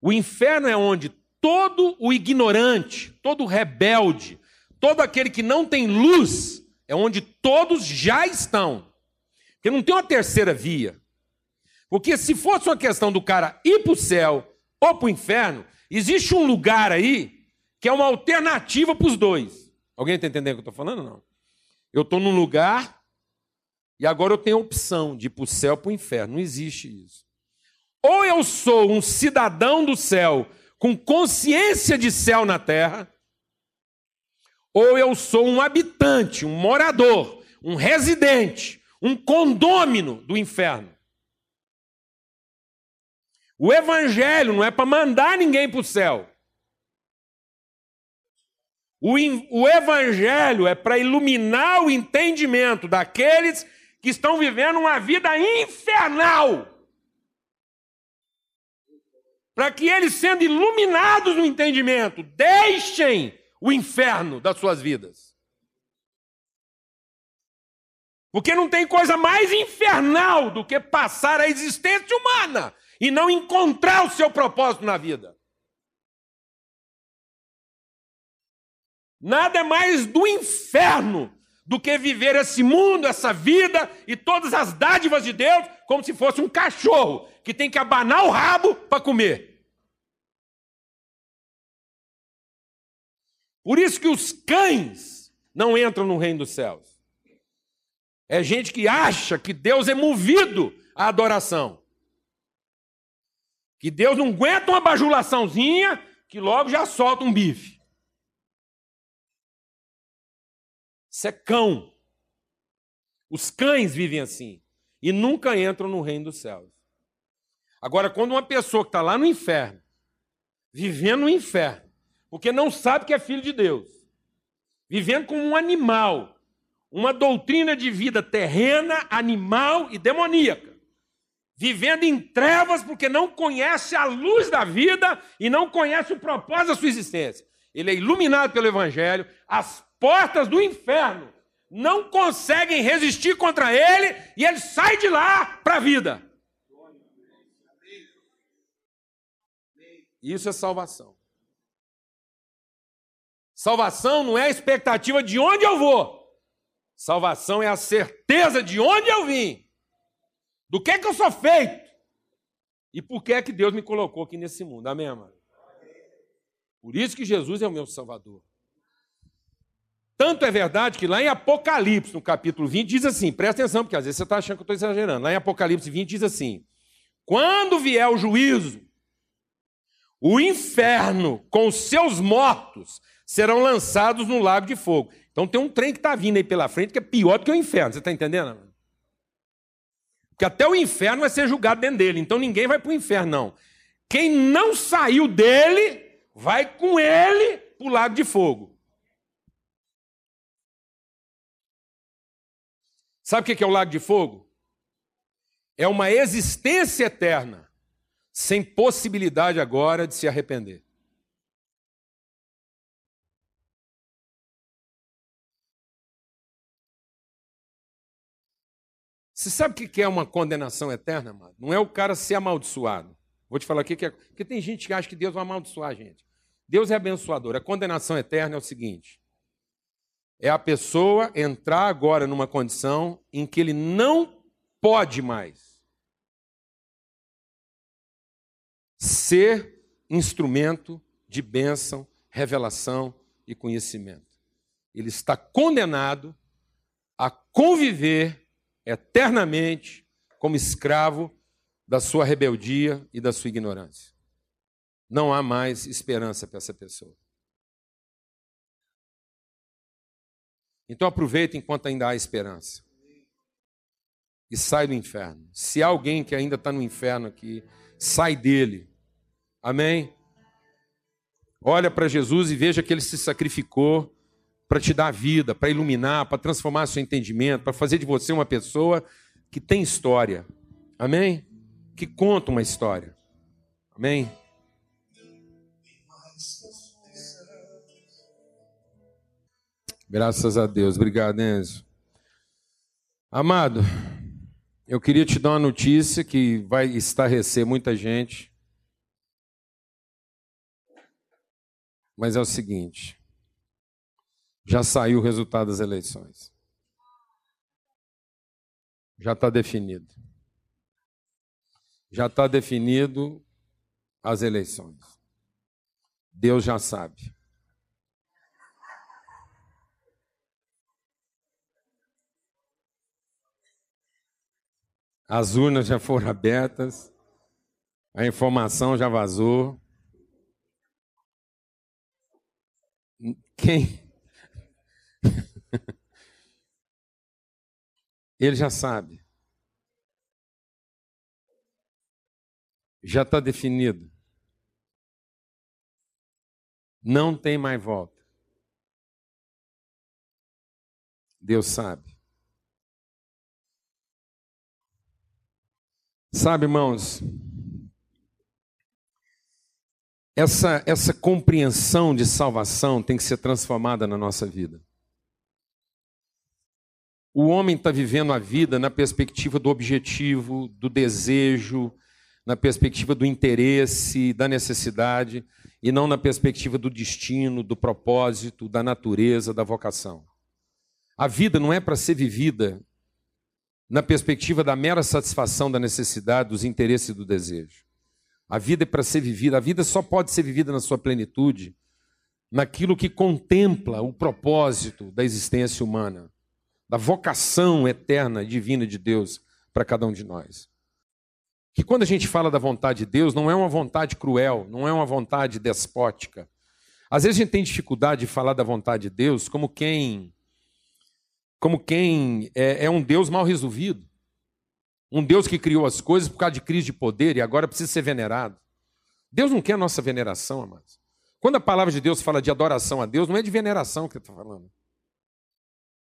O inferno é onde todo o ignorante, todo o rebelde, todo aquele que não tem luz, é onde todos já estão. Porque não tem uma terceira via. Porque se fosse uma questão do cara ir para o céu ou para o inferno, existe um lugar aí que é uma alternativa para os dois. Alguém está entendendo o que eu estou falando? Não. Eu estou num lugar e agora eu tenho a opção de ir para o céu ou para o inferno. Não existe isso. Ou eu sou um cidadão do céu com consciência de céu na terra, ou eu sou um habitante, um morador, um residente, um condômino do inferno. O evangelho não é para mandar ninguém para o céu. O, evangelho é para iluminar o entendimento daqueles que estão vivendo uma vida infernal para que eles, sendo iluminados no entendimento, deixem o inferno das suas vidas. Porque não tem coisa mais infernal do que passar a existência humana e não encontrar o seu propósito na vida. Nada é mais do inferno do que viver esse mundo, essa vida e todas as dádivas de Deus como se fosse um cachorro que tem que abanar o rabo para comer. Por isso que os cães não entram no reino dos céus. É gente que acha que Deus é movido à adoração. Que Deus não aguenta uma bajulaçãozinha que logo já solta um bife. Isso é cão. Os cães vivem assim e nunca entram no reino dos céus. Agora, quando uma pessoa que está lá no inferno, vivendo no inferno, porque não sabe que é filho de Deus, vivendo como um animal, uma doutrina de vida terrena, animal e demoníaca, vivendo em trevas porque não conhece a luz da vida e não conhece o propósito da sua existência. Ele é iluminado pelo Evangelho, as portas do inferno não conseguem resistir contra ele e ele sai de lá para a vida. Isso é salvação. Salvação não é a expectativa de onde eu vou. Salvação é a certeza de onde eu vim. Do que é que eu sou feito. E por que é que Deus me colocou aqui nesse mundo. Amém, amado? Por isso que Jesus é o meu Salvador. Tanto é verdade que lá em Apocalipse, no capítulo 20, diz assim: presta atenção, porque às vezes você está achando que eu estou exagerando. Lá em Apocalipse 20 diz assim: quando vier o juízo, o inferno com os seus mortos serão lançados no lago de fogo. Então tem um trem que está vindo aí pela frente que é pior do que o inferno. Você está entendendo? Porque até o inferno vai ser julgado dentro dele. Então ninguém vai para o inferno, não. Quem não saiu dele, vai com ele para o lago de fogo. Sabe o que é o lago de fogo? É uma existência eterna, sem possibilidade agora de se arrepender. Você sabe o que é uma condenação eterna, amado? Não é o cara ser amaldiçoado. Vou te falar o que é. Porque tem gente que acha que Deus vai amaldiçoar a gente. Deus é abençoador. A condenação eterna é o seguinte: é a pessoa entrar agora numa condição em que ele não pode mais ser instrumento de bênção, revelação e conhecimento. Ele está condenado a conviver eternamente como escravo da sua rebeldia e da sua ignorância. Não há mais esperança para essa pessoa. Então aproveita enquanto ainda há esperança. E sai do inferno. Se há alguém que ainda está no inferno aqui, sai dele. Amém? Olha para Jesus e veja que ele se sacrificou para te dar vida, para iluminar, para transformar seu entendimento, para fazer de você uma pessoa que tem história. Amém? Que conta uma história. Amém? Graças a Deus. Obrigado, Enzo. Amado, eu queria te dar uma notícia que vai estarrecer muita gente. Mas é o seguinte: já saiu o resultado das eleições. Já está definido. Já está definido as eleições. Deus já sabe. As urnas já foram abertas, a informação já vazou. Quem? Ele já sabe. Já está definido. Não tem mais volta. Deus sabe. Sabe, irmãos, essa, essa compreensão de salvação tem que ser transformada na nossa vida. O homem está vivendo a vida na perspectiva do objetivo, do desejo, na perspectiva do interesse, da necessidade, e não na perspectiva do destino, do propósito, da natureza, da vocação. A vida não é para ser vivida na perspectiva da mera satisfação da necessidade, dos interesses e do desejo. A vida é para ser vivida, a vida só pode ser vivida na sua plenitude, naquilo que contempla o propósito da existência humana, da vocação eterna e divina de Deus para cada um de nós. Que quando a gente fala da vontade de Deus, não é uma vontade cruel, não é uma vontade despótica. Às vezes a gente tem dificuldade de falar da vontade de Deus como quem como quem é, é um Deus mal resolvido. Um Deus que criou as coisas por causa de crise de poder e agora precisa ser venerado. Deus não quer a nossa veneração, amados. Quando a palavra de Deus fala de adoração a Deus, não é de veneração que está falando.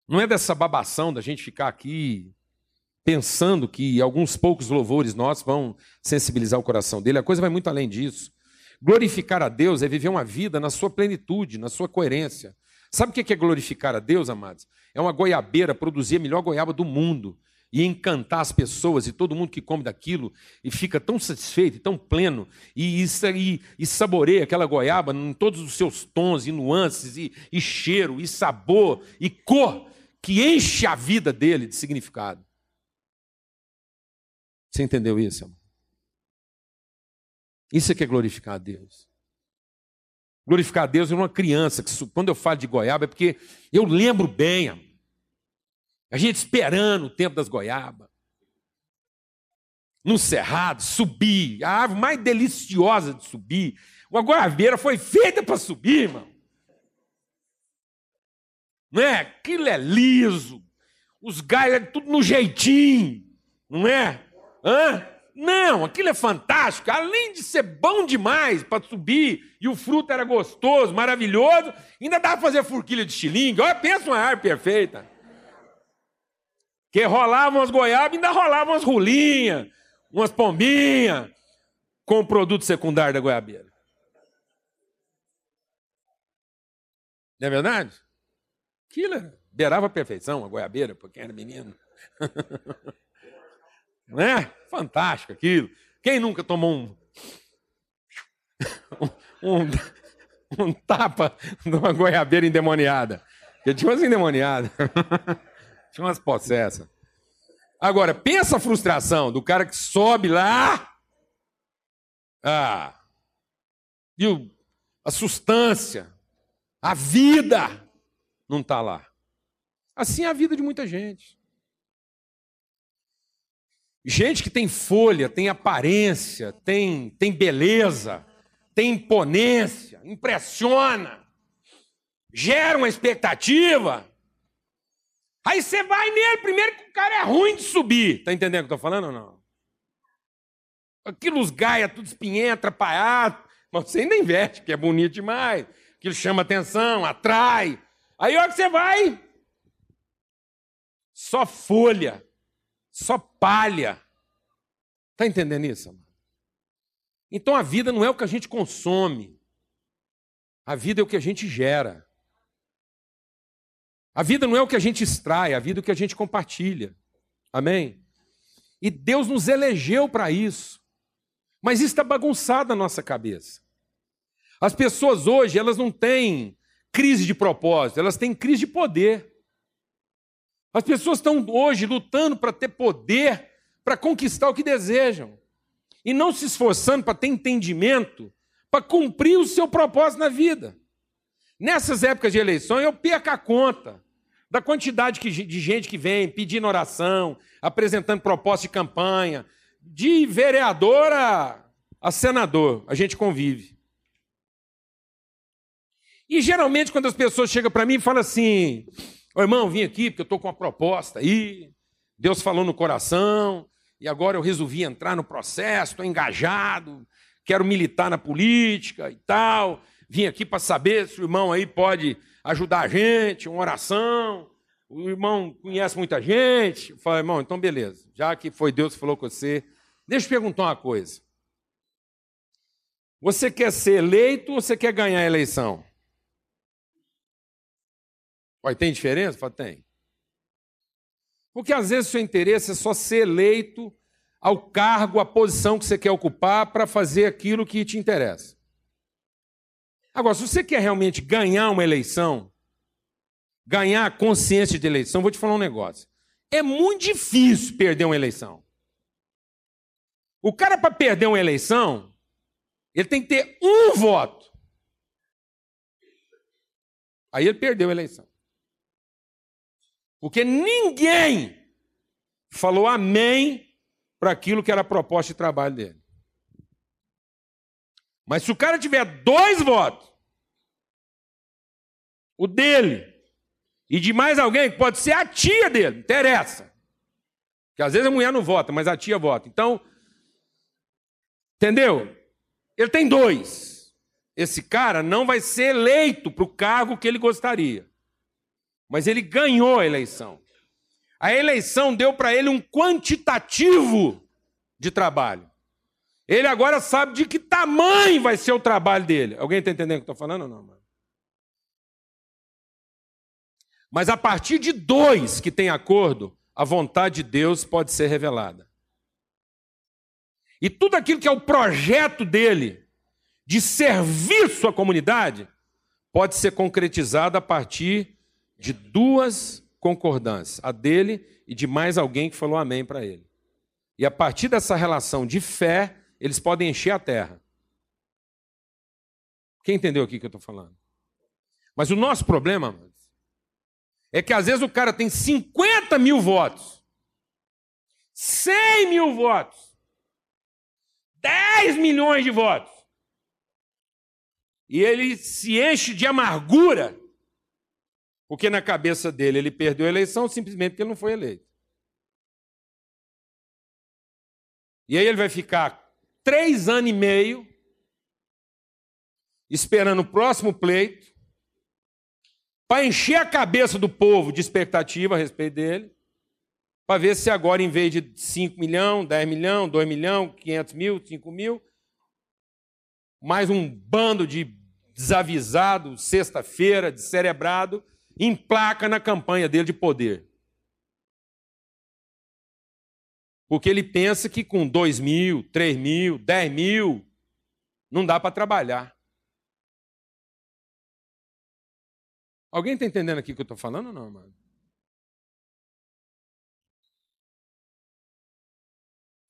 Não é dessa babação da gente ficar aqui pensando que alguns poucos louvores nossos vão sensibilizar o coração dele. A coisa vai muito além disso. Glorificar a Deus é viver uma vida na sua plenitude, na sua coerência. Sabe o que é glorificar a Deus, amados? É uma goiabeira produzir a melhor goiaba do mundo e encantar as pessoas e todo mundo que come daquilo e fica tão satisfeito, tão pleno e, e, e saboreia aquela goiaba em todos os seus tons e nuances e, e cheiro e sabor e cor que enche a vida dele de significado. Você entendeu isso, amor? Isso é que é glorificar a Deus. Glorificar a Deus em uma criança, que quando eu falo de goiaba é porque eu lembro bem, amor. A gente esperando o tempo das goiabas. No cerrado, subir, a árvore mais deliciosa de subir. Uma goiabeira foi feita para subir, irmão. Não é? Aquilo é liso. Os galhos é tudo no jeitinho. Não é? Hã? Não, aquilo é fantástico. Além de ser bom demais para subir, e o fruto era gostoso, maravilhoso, ainda dá para fazer forquilha de xilingue. Olha, pensa uma árvore perfeita. Que rolavam as goiabas, ainda rolavam umas rolinhas, umas pombinhas, com o produto secundário da goiabeira. Não é verdade? Aquilo beirava a perfeição, a goiabeira, porque era menino. [LAUGHS] Não é? Fantástico aquilo. Quem nunca tomou um, [LAUGHS] um, um tapa de uma goiabeira endemoniada. Porque tinha umas endemoniadas. [LAUGHS] tinha umas possessas. Agora, pensa a frustração do cara que sobe lá. Ah. E o, a sustância, a vida não está lá. Assim é a vida de muita gente. Gente que tem folha, tem aparência, tem, tem beleza, tem imponência, impressiona, gera uma expectativa. Aí você vai nele, primeiro que o cara é ruim de subir. Tá entendendo o que eu tô falando ou não? Aquilo os gaia, tudo espinhento, atrapalhado. Mas você ainda investe, que é bonito demais. Aquilo chama atenção, atrai. Aí a hora que você vai, só folha só palha. Está entendendo isso? Então a vida não é o que a gente consome, a vida é o que a gente gera. A vida não é o que a gente extrai, a vida é o que a gente compartilha. Amém? E Deus nos elegeu para isso. Mas isso está bagunçado na nossa cabeça. As pessoas hoje, elas não têm crise de propósito, elas têm crise de poder. As pessoas estão hoje lutando para ter poder, para conquistar o que desejam, e não se esforçando para ter entendimento, para cumprir o seu propósito na vida. Nessas épocas de eleição, eu perco a conta da quantidade de gente que vem pedindo oração, apresentando proposta de campanha, de vereador a, a senador, a gente convive. E geralmente, quando as pessoas chegam para mim e falam assim: Ô irmão, vim aqui porque eu estou com uma proposta aí, Deus falou no coração, e agora eu resolvi entrar no processo, estou engajado, quero militar na política e tal. Vim aqui para saber se o irmão aí pode ajudar a gente, uma oração. O irmão conhece muita gente. Falei, irmão, então beleza. Já que foi Deus que falou com você, deixa eu perguntar uma coisa. Você quer ser eleito ou você quer ganhar a eleição? Olha, tem diferença? Fala, tem. Porque às vezes o seu interesse é só ser eleito ao cargo, à posição que você quer ocupar para fazer aquilo que te interessa. Agora, se você quer realmente ganhar uma eleição, ganhar consciência de eleição, vou te falar um negócio. É muito difícil perder uma eleição. O cara, para perder uma eleição, ele tem que ter um voto. Aí ele perdeu a eleição. Porque ninguém falou amém para aquilo que era a proposta de trabalho dele. Mas se o cara tiver dois votos, o dele e de mais alguém, que pode ser a tia dele, interessa. Que às vezes a mulher não vota, mas a tia vota. Então, entendeu? Ele tem dois. Esse cara não vai ser eleito para o cargo que ele gostaria mas ele ganhou a eleição. A eleição deu para ele um quantitativo de trabalho. Ele agora sabe de que tamanho vai ser o trabalho dele. Alguém está entendendo o que eu estou falando ou não? Mano? Mas a partir de dois que têm acordo, a vontade de Deus pode ser revelada. E tudo aquilo que é o projeto dele de serviço à comunidade pode ser concretizado a partir de duas concordâncias, a dele e de mais alguém que falou amém para ele. E a partir dessa relação de fé, eles podem encher a terra. Quem entendeu aqui que eu estou falando? Mas o nosso problema é que às vezes o cara tem 50 mil votos, 100 mil votos, 10 milhões de votos, e ele se enche de amargura porque na cabeça dele ele perdeu a eleição simplesmente porque ele não foi eleito. E aí ele vai ficar três anos e meio esperando o próximo pleito para encher a cabeça do povo de expectativa a respeito dele, para ver se agora, em vez de 5 milhões, 10 milhões, 2 milhões, 500 mil, 5 mil, mais um bando de desavisado, sexta-feira, descerebrado, emplaca na campanha dele de poder. Porque ele pensa que com 2 mil, 3 mil, 10 mil, Não dá para trabalhar. Alguém está entendendo aqui o que eu estou falando ou não, mano?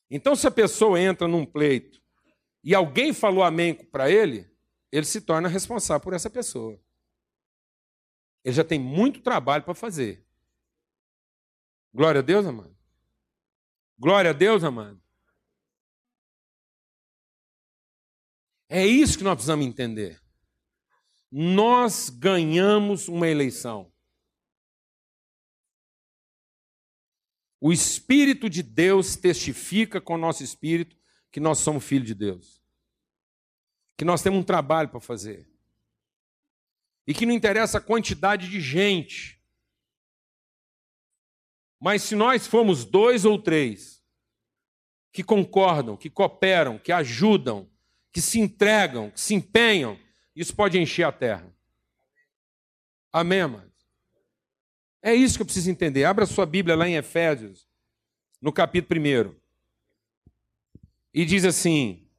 Então, se a pessoa entra num pleito e alguém falou amém para ele, ele se torna responsável por essa pessoa. Ele já tem muito trabalho para fazer. Glória a Deus, amado. Glória a Deus, amado. É isso que nós precisamos entender. Nós ganhamos uma eleição. O Espírito de Deus testifica com o nosso espírito que nós somos filhos de Deus. Que nós temos um trabalho para fazer. E que não interessa a quantidade de gente. Mas se nós formos dois ou três que concordam, que cooperam, que ajudam, que se entregam, que se empenham, isso pode encher a terra. Amém, amados? É isso que eu preciso entender. Abra sua Bíblia lá em Efésios, no capítulo 1. E diz assim: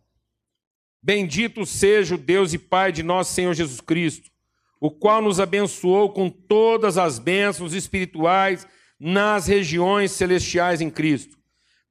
Bendito seja o Deus e Pai de nosso Senhor Jesus Cristo, o qual nos abençoou com todas as bênçãos espirituais nas regiões celestiais em Cristo.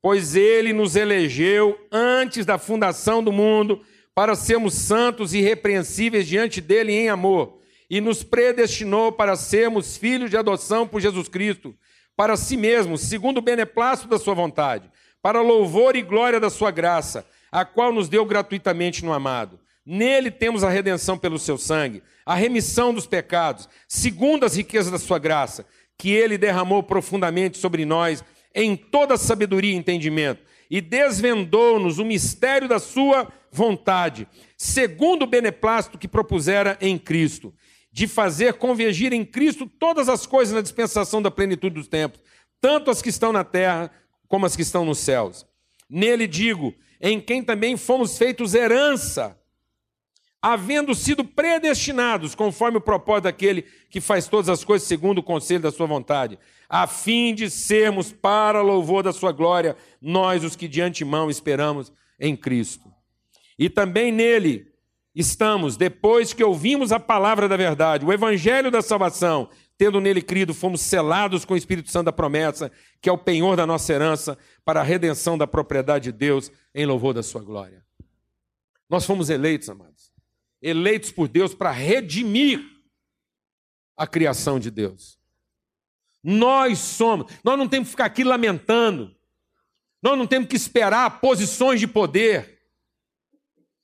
Pois ele nos elegeu antes da fundação do mundo para sermos santos e irrepreensíveis diante dele em amor e nos predestinou para sermos filhos de adoção por Jesus Cristo, para si mesmo, segundo o beneplácito da sua vontade, para louvor e glória da sua graça, a qual nos deu gratuitamente no amado. Nele temos a redenção pelo seu sangue, a remissão dos pecados, segundo as riquezas da sua graça, que ele derramou profundamente sobre nós em toda sabedoria e entendimento, e desvendou-nos o mistério da sua vontade, segundo o beneplácito que propusera em Cristo de fazer convergir em Cristo todas as coisas na dispensação da plenitude dos tempos, tanto as que estão na terra como as que estão nos céus. Nele digo, em quem também fomos feitos herança, havendo sido predestinados, conforme o propósito daquele que faz todas as coisas segundo o conselho da sua vontade, a fim de sermos para louvor da sua glória, nós os que de antemão esperamos em Cristo. E também nele estamos, depois que ouvimos a palavra da verdade, o evangelho da salvação, tendo nele crido, fomos selados com o Espírito Santo da promessa, que é o penhor da nossa herança, para a redenção da propriedade de Deus, em louvor da sua glória. Nós fomos eleitos, amados, eleitos por Deus para redimir a criação de Deus. Nós somos, nós não temos que ficar aqui lamentando, nós não temos que esperar posições de poder.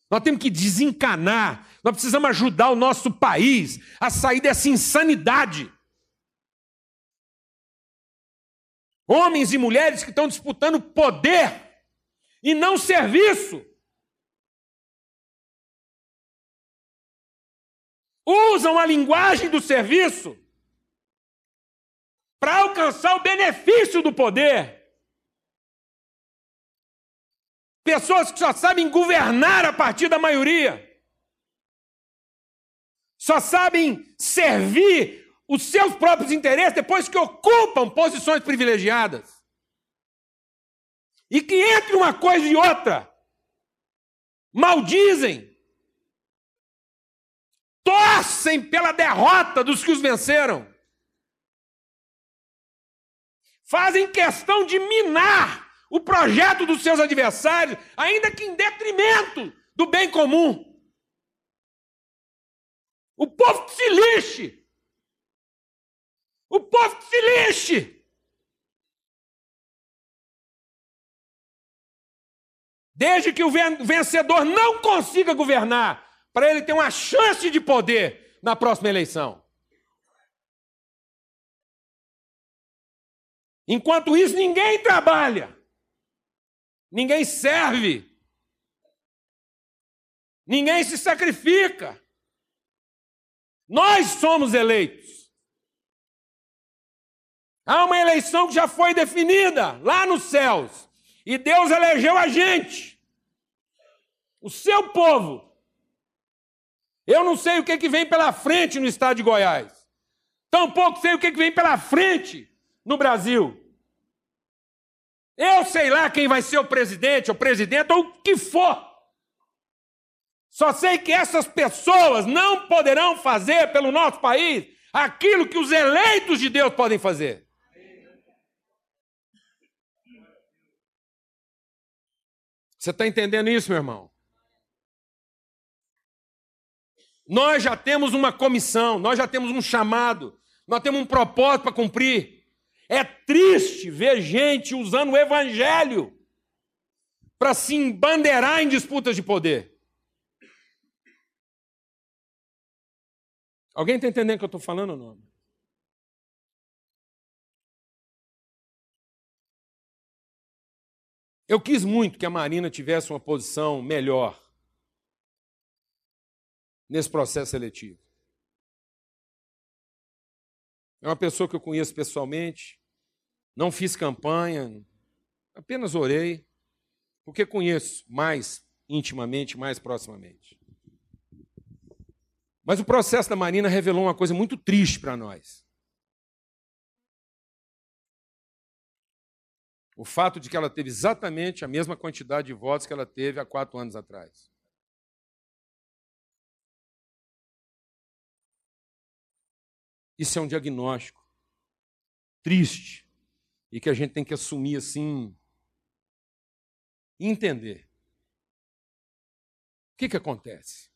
Nós temos que desencanar, nós precisamos ajudar o nosso país a sair dessa insanidade. Homens e mulheres que estão disputando poder e não serviço. Usam a linguagem do serviço para alcançar o benefício do poder. Pessoas que só sabem governar a partir da maioria. Só sabem servir os seus próprios interesses depois que ocupam posições privilegiadas. E que entre uma coisa e outra, maldizem, torcem pela derrota dos que os venceram, fazem questão de minar o projeto dos seus adversários, ainda que em detrimento do bem comum. O povo que se lixe. O povo que se lixe. Desde que o vencedor não consiga governar, para ele ter uma chance de poder na próxima eleição. Enquanto isso, ninguém trabalha. Ninguém serve. Ninguém se sacrifica. Nós somos eleitos. Há uma eleição que já foi definida lá nos céus. E Deus elegeu a gente. O seu povo. Eu não sei o que, que vem pela frente no estado de Goiás. Tampouco sei o que, que vem pela frente no Brasil. Eu sei lá quem vai ser o presidente, o presidente, ou o que for. Só sei que essas pessoas não poderão fazer pelo nosso país aquilo que os eleitos de Deus podem fazer. Você está entendendo isso, meu irmão? Nós já temos uma comissão, nós já temos um chamado, nós temos um propósito para cumprir. É triste ver gente usando o evangelho para se embandeirar em disputas de poder. Alguém está entendendo o que eu estou falando ou não? Eu quis muito que a Marina tivesse uma posição melhor nesse processo seletivo. É uma pessoa que eu conheço pessoalmente, não fiz campanha, apenas orei, porque conheço mais intimamente, mais proximamente. Mas o processo da Marina revelou uma coisa muito triste para nós. O fato de que ela teve exatamente a mesma quantidade de votos que ela teve há quatro anos atrás. Isso é um diagnóstico triste e que a gente tem que assumir assim e entender. O que, que acontece?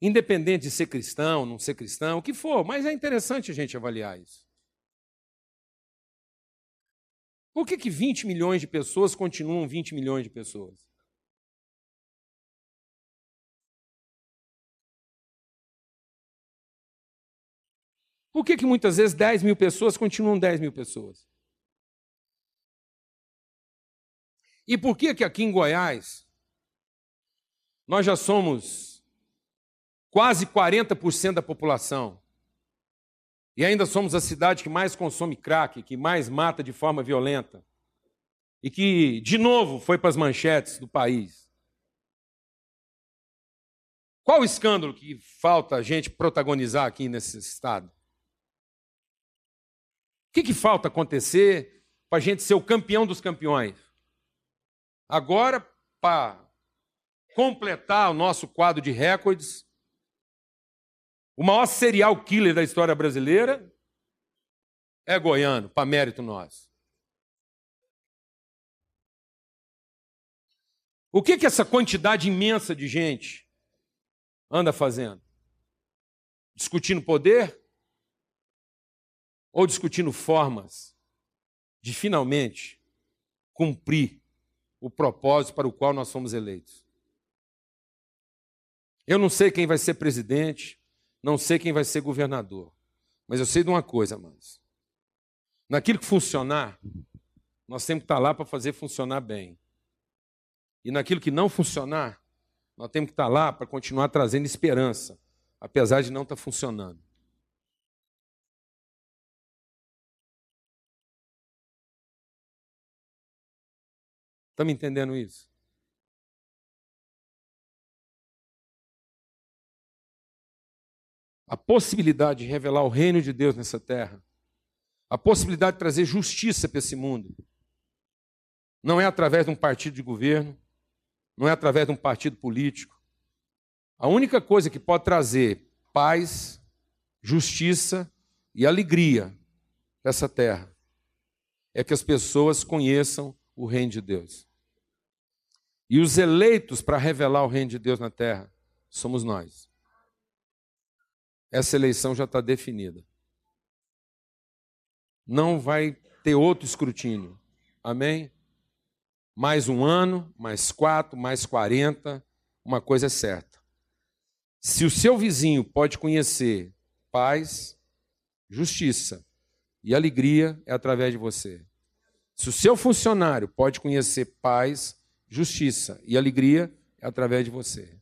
Independente de ser cristão, não ser cristão, o que for, mas é interessante a gente avaliar isso. Por que, que 20 milhões de pessoas continuam 20 milhões de pessoas? Por que, que muitas vezes 10 mil pessoas continuam 10 mil pessoas? E por que, que aqui em Goiás nós já somos quase 40% da população e ainda somos a cidade que mais consome crack, que mais mata de forma violenta e que, de novo, foi para as manchetes do país? Qual o escândalo que falta a gente protagonizar aqui nesse estado? Que, que falta acontecer para a gente ser o campeão dos campeões? Agora, para completar o nosso quadro de recordes, o maior serial killer da história brasileira é goiano, para mérito nosso. O que, que essa quantidade imensa de gente anda fazendo? Discutindo poder? Ou discutindo formas de finalmente cumprir o propósito para o qual nós fomos eleitos. Eu não sei quem vai ser presidente, não sei quem vai ser governador, mas eu sei de uma coisa, amados. Naquilo que funcionar, nós temos que estar lá para fazer funcionar bem. E naquilo que não funcionar, nós temos que estar lá para continuar trazendo esperança, apesar de não estar funcionando. Está me entendendo isso? A possibilidade de revelar o reino de Deus nessa terra, a possibilidade de trazer justiça para esse mundo, não é através de um partido de governo, não é através de um partido político. A única coisa que pode trazer paz, justiça e alegria para essa terra é que as pessoas conheçam o reino de Deus. E os eleitos para revelar o reino de Deus na terra somos nós. Essa eleição já está definida. Não vai ter outro escrutínio. Amém? Mais um ano, mais quatro, mais quarenta, uma coisa é certa. Se o seu vizinho pode conhecer paz, justiça e alegria, é através de você. Se o seu funcionário pode conhecer paz, justiça e alegria, é através de você.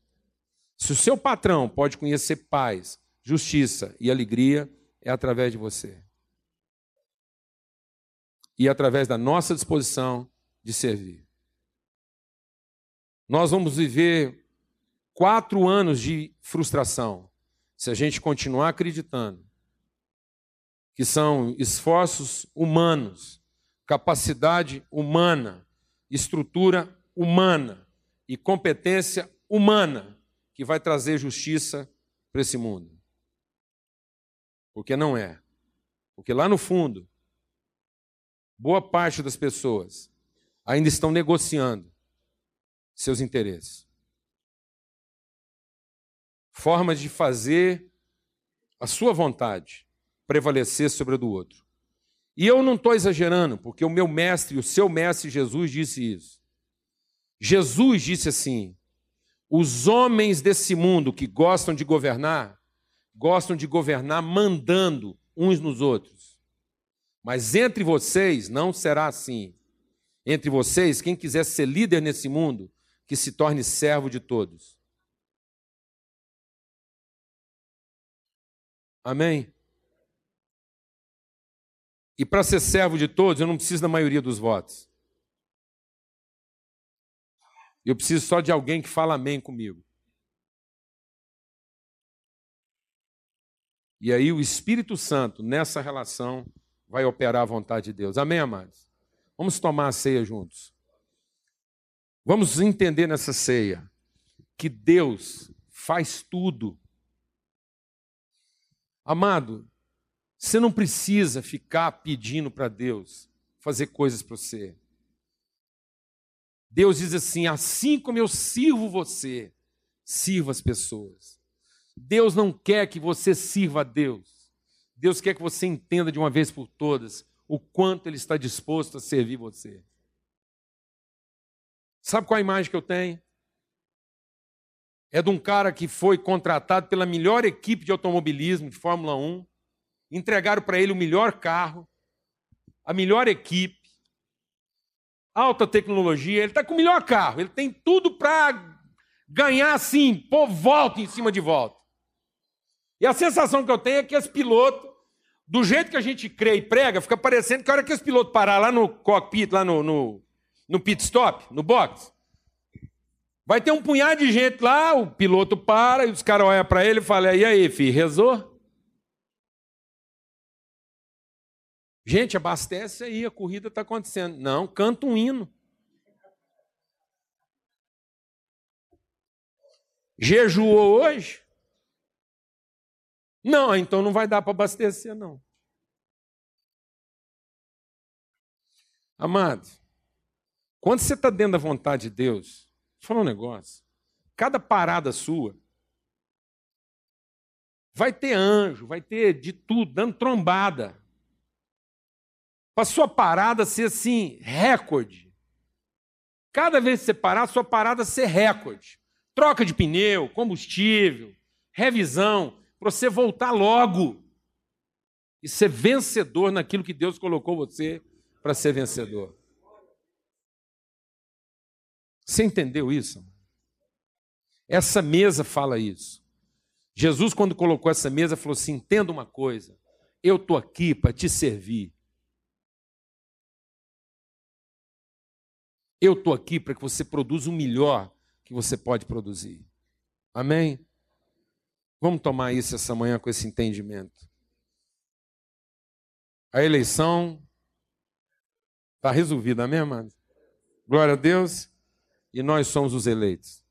Se o seu patrão pode conhecer paz, justiça e alegria, é através de você. E é através da nossa disposição de servir. Nós vamos viver quatro anos de frustração se a gente continuar acreditando que são esforços humanos capacidade humana, estrutura humana e competência humana que vai trazer justiça para esse mundo. Porque não é. Porque lá no fundo, boa parte das pessoas ainda estão negociando seus interesses. Formas de fazer a sua vontade prevalecer sobre a do outro. E eu não estou exagerando, porque o meu mestre, o seu mestre Jesus disse isso. Jesus disse assim: os homens desse mundo que gostam de governar, gostam de governar mandando uns nos outros. Mas entre vocês não será assim. Entre vocês, quem quiser ser líder nesse mundo, que se torne servo de todos. Amém? E para ser servo de todos, eu não preciso da maioria dos votos. Eu preciso só de alguém que fala amém comigo. E aí o Espírito Santo, nessa relação, vai operar a vontade de Deus. Amém, amados? Vamos tomar a ceia juntos. Vamos entender nessa ceia que Deus faz tudo. Amado, você não precisa ficar pedindo para Deus fazer coisas para você. Deus diz assim: assim como eu sirvo você, sirva as pessoas. Deus não quer que você sirva a Deus. Deus quer que você entenda de uma vez por todas o quanto Ele está disposto a servir você. Sabe qual a imagem que eu tenho? É de um cara que foi contratado pela melhor equipe de automobilismo de Fórmula 1, entregaram para ele o melhor carro, a melhor equipe, alta tecnologia, ele está com o melhor carro, ele tem tudo para ganhar assim, pôr volta em cima de volta. E a sensação que eu tenho é que esse piloto do jeito que a gente crê e prega, fica parecendo que a hora que esse piloto parar lá no cockpit, lá no, no, no pit stop, no box, vai ter um punhado de gente lá, o piloto para e os caras olham para ele e falam: E aí, filho, rezou? Gente, abastece aí, a corrida está acontecendo. Não, canta um hino. Jejuou hoje? Não, então não vai dar para abastecer, não. Amado, quando você está dentro da vontade de Deus, vou falar um negócio. Cada parada sua vai ter anjo, vai ter de tudo, dando trombada. Para sua parada ser assim, recorde. Cada vez que você parar, sua parada ser recorde. Troca de pneu, combustível, revisão para você voltar logo e ser vencedor naquilo que Deus colocou você para ser vencedor. Você entendeu isso? Essa mesa fala isso. Jesus, quando colocou essa mesa, falou assim: entenda uma coisa, eu estou aqui para te servir. Eu estou aqui para que você produza o melhor que você pode produzir. Amém? Vamos tomar isso essa manhã com esse entendimento. A eleição está resolvida, amém, amado? Glória a Deus. E nós somos os eleitos.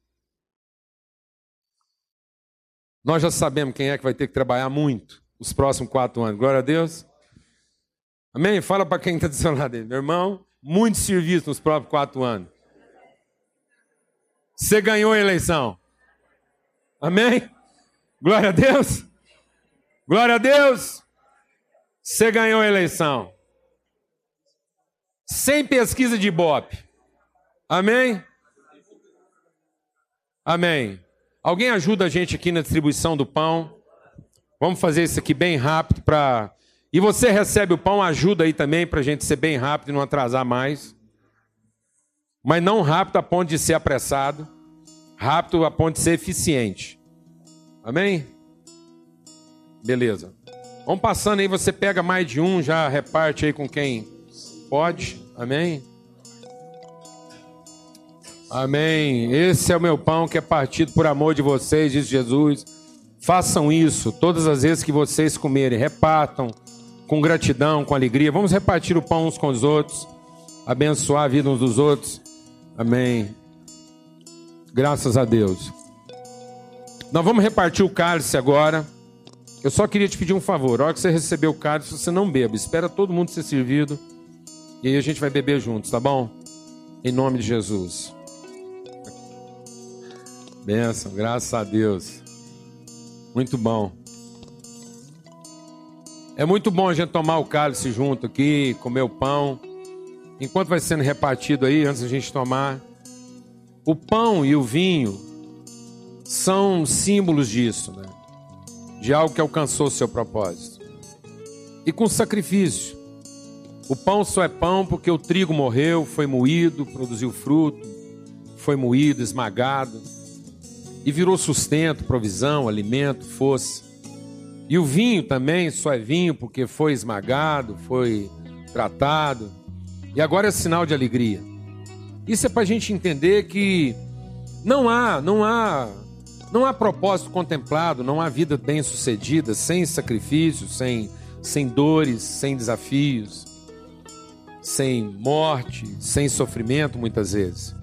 Nós já sabemos quem é que vai ter que trabalhar muito os próximos quatro anos. Glória a Deus. Amém? Fala para quem está do seu lado, meu irmão. Muito serviço nos próximos quatro anos. Você ganhou a eleição. Amém? Glória a Deus. Glória a Deus. Você ganhou a eleição. Sem pesquisa de Ibope. Amém? Amém. Alguém ajuda a gente aqui na distribuição do pão? Vamos fazer isso aqui bem rápido para. E você recebe o pão, ajuda aí também para a gente ser bem rápido e não atrasar mais. Mas não rápido a ponto de ser apressado, rápido a ponto de ser eficiente. Amém? Beleza. Vamos passando aí, você pega mais de um, já reparte aí com quem pode. Amém? Amém. Esse é o meu pão que é partido por amor de vocês, diz Jesus. Façam isso todas as vezes que vocês comerem, repartam com gratidão, com alegria. Vamos repartir o pão uns com os outros, abençoar a vida uns dos outros. Amém. Graças a Deus. Nós vamos repartir o cálice agora. Eu só queria te pedir um favor. A hora que você receber o cálice, você não beba. Espera todo mundo ser servido. E aí a gente vai beber juntos, tá bom? Em nome de Jesus. Benção, graças a Deus. Muito bom. É muito bom a gente tomar o cálice junto aqui, comer o pão. Enquanto vai sendo repartido aí, antes da gente tomar, o pão e o vinho são símbolos disso, né? De algo que alcançou seu propósito. E com sacrifício. O pão só é pão porque o trigo morreu, foi moído, produziu fruto, foi moído, esmagado e virou sustento, provisão, alimento, força. E o vinho também só é vinho porque foi esmagado, foi tratado. E agora é sinal de alegria. Isso é para a gente entender que não há, não há, não há propósito contemplado, não há vida bem sucedida sem sacrifícios, sem, sem dores, sem desafios, sem morte, sem sofrimento muitas vezes.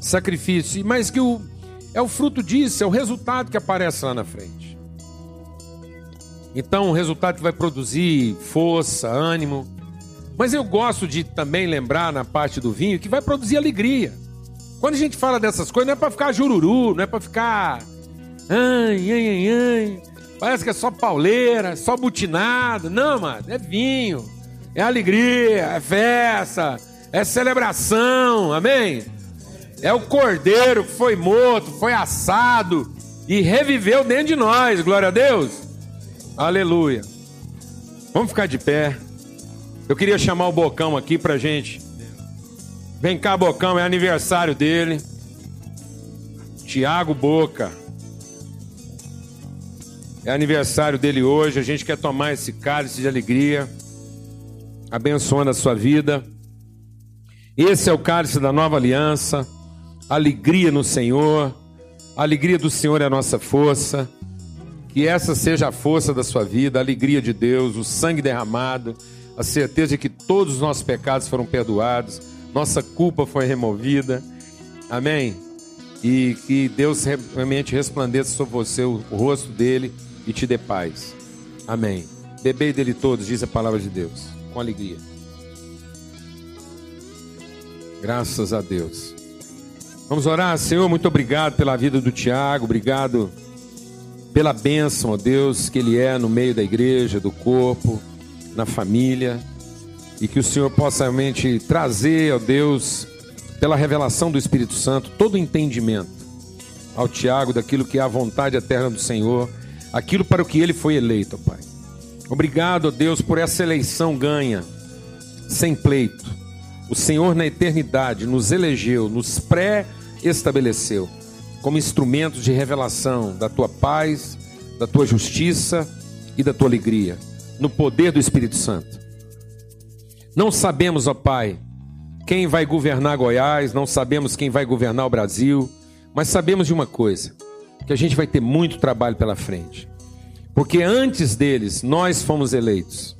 Sacrifício, mas que o, é o fruto disso, é o resultado que aparece lá na frente. Então, um resultado vai produzir força, ânimo. Mas eu gosto de também lembrar na parte do vinho que vai produzir alegria. Quando a gente fala dessas coisas, não é para ficar jururu, não é para ficar. Ai, ai, ai, ai. Parece que é só pauleira, só butinado. Não, mano, é vinho, é alegria, é festa, é celebração, amém? É o cordeiro que foi morto, foi assado e reviveu dentro de nós, glória a Deus. Aleluia. Vamos ficar de pé. Eu queria chamar o Bocão aqui pra gente. Vem cá, Bocão, é aniversário dele. Tiago Boca. É aniversário dele hoje. A gente quer tomar esse cálice de alegria, abençoando a sua vida. Esse é o cálice da nova aliança. Alegria no Senhor. A alegria do Senhor é a nossa força. Que essa seja a força da sua vida, a alegria de Deus, o sangue derramado, a certeza de que todos os nossos pecados foram perdoados, nossa culpa foi removida. Amém? E que Deus realmente resplandeça sobre você o, rosto dele e te dê paz. Amém. Bebei dele todos, diz a palavra de Deus, com alegria. Graças a Deus. Vamos orar, Senhor, muito obrigado pela vida do Tiago, obrigado pela bênção, ó Deus, que Ele é no meio da igreja, do corpo, na família, e que o Senhor possa realmente trazer, ó Deus, pela revelação do Espírito Santo, todo o entendimento ao Tiago daquilo que é a vontade eterna do Senhor, aquilo para o que ele foi eleito, ó Pai. Obrigado, ó Deus, por essa eleição ganha, sem pleito. O Senhor na eternidade nos elegeu, nos pré-estabeleceu como instrumentos de revelação da tua paz, da tua justiça e da tua alegria, no poder do Espírito Santo. Não sabemos, ó Pai, quem vai governar Goiás, não sabemos quem vai governar o Brasil, mas sabemos de uma coisa: que a gente vai ter muito trabalho pela frente. Porque antes deles, nós fomos eleitos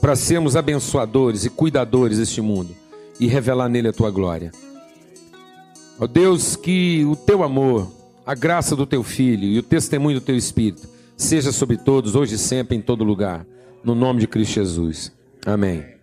para sermos abençoadores e cuidadores deste mundo e revelar nele a tua glória. Ó Deus, que o teu amor, a graça do teu filho e o testemunho do teu espírito seja sobre todos, hoje e sempre, em todo lugar. No nome de Cristo Jesus. Amém.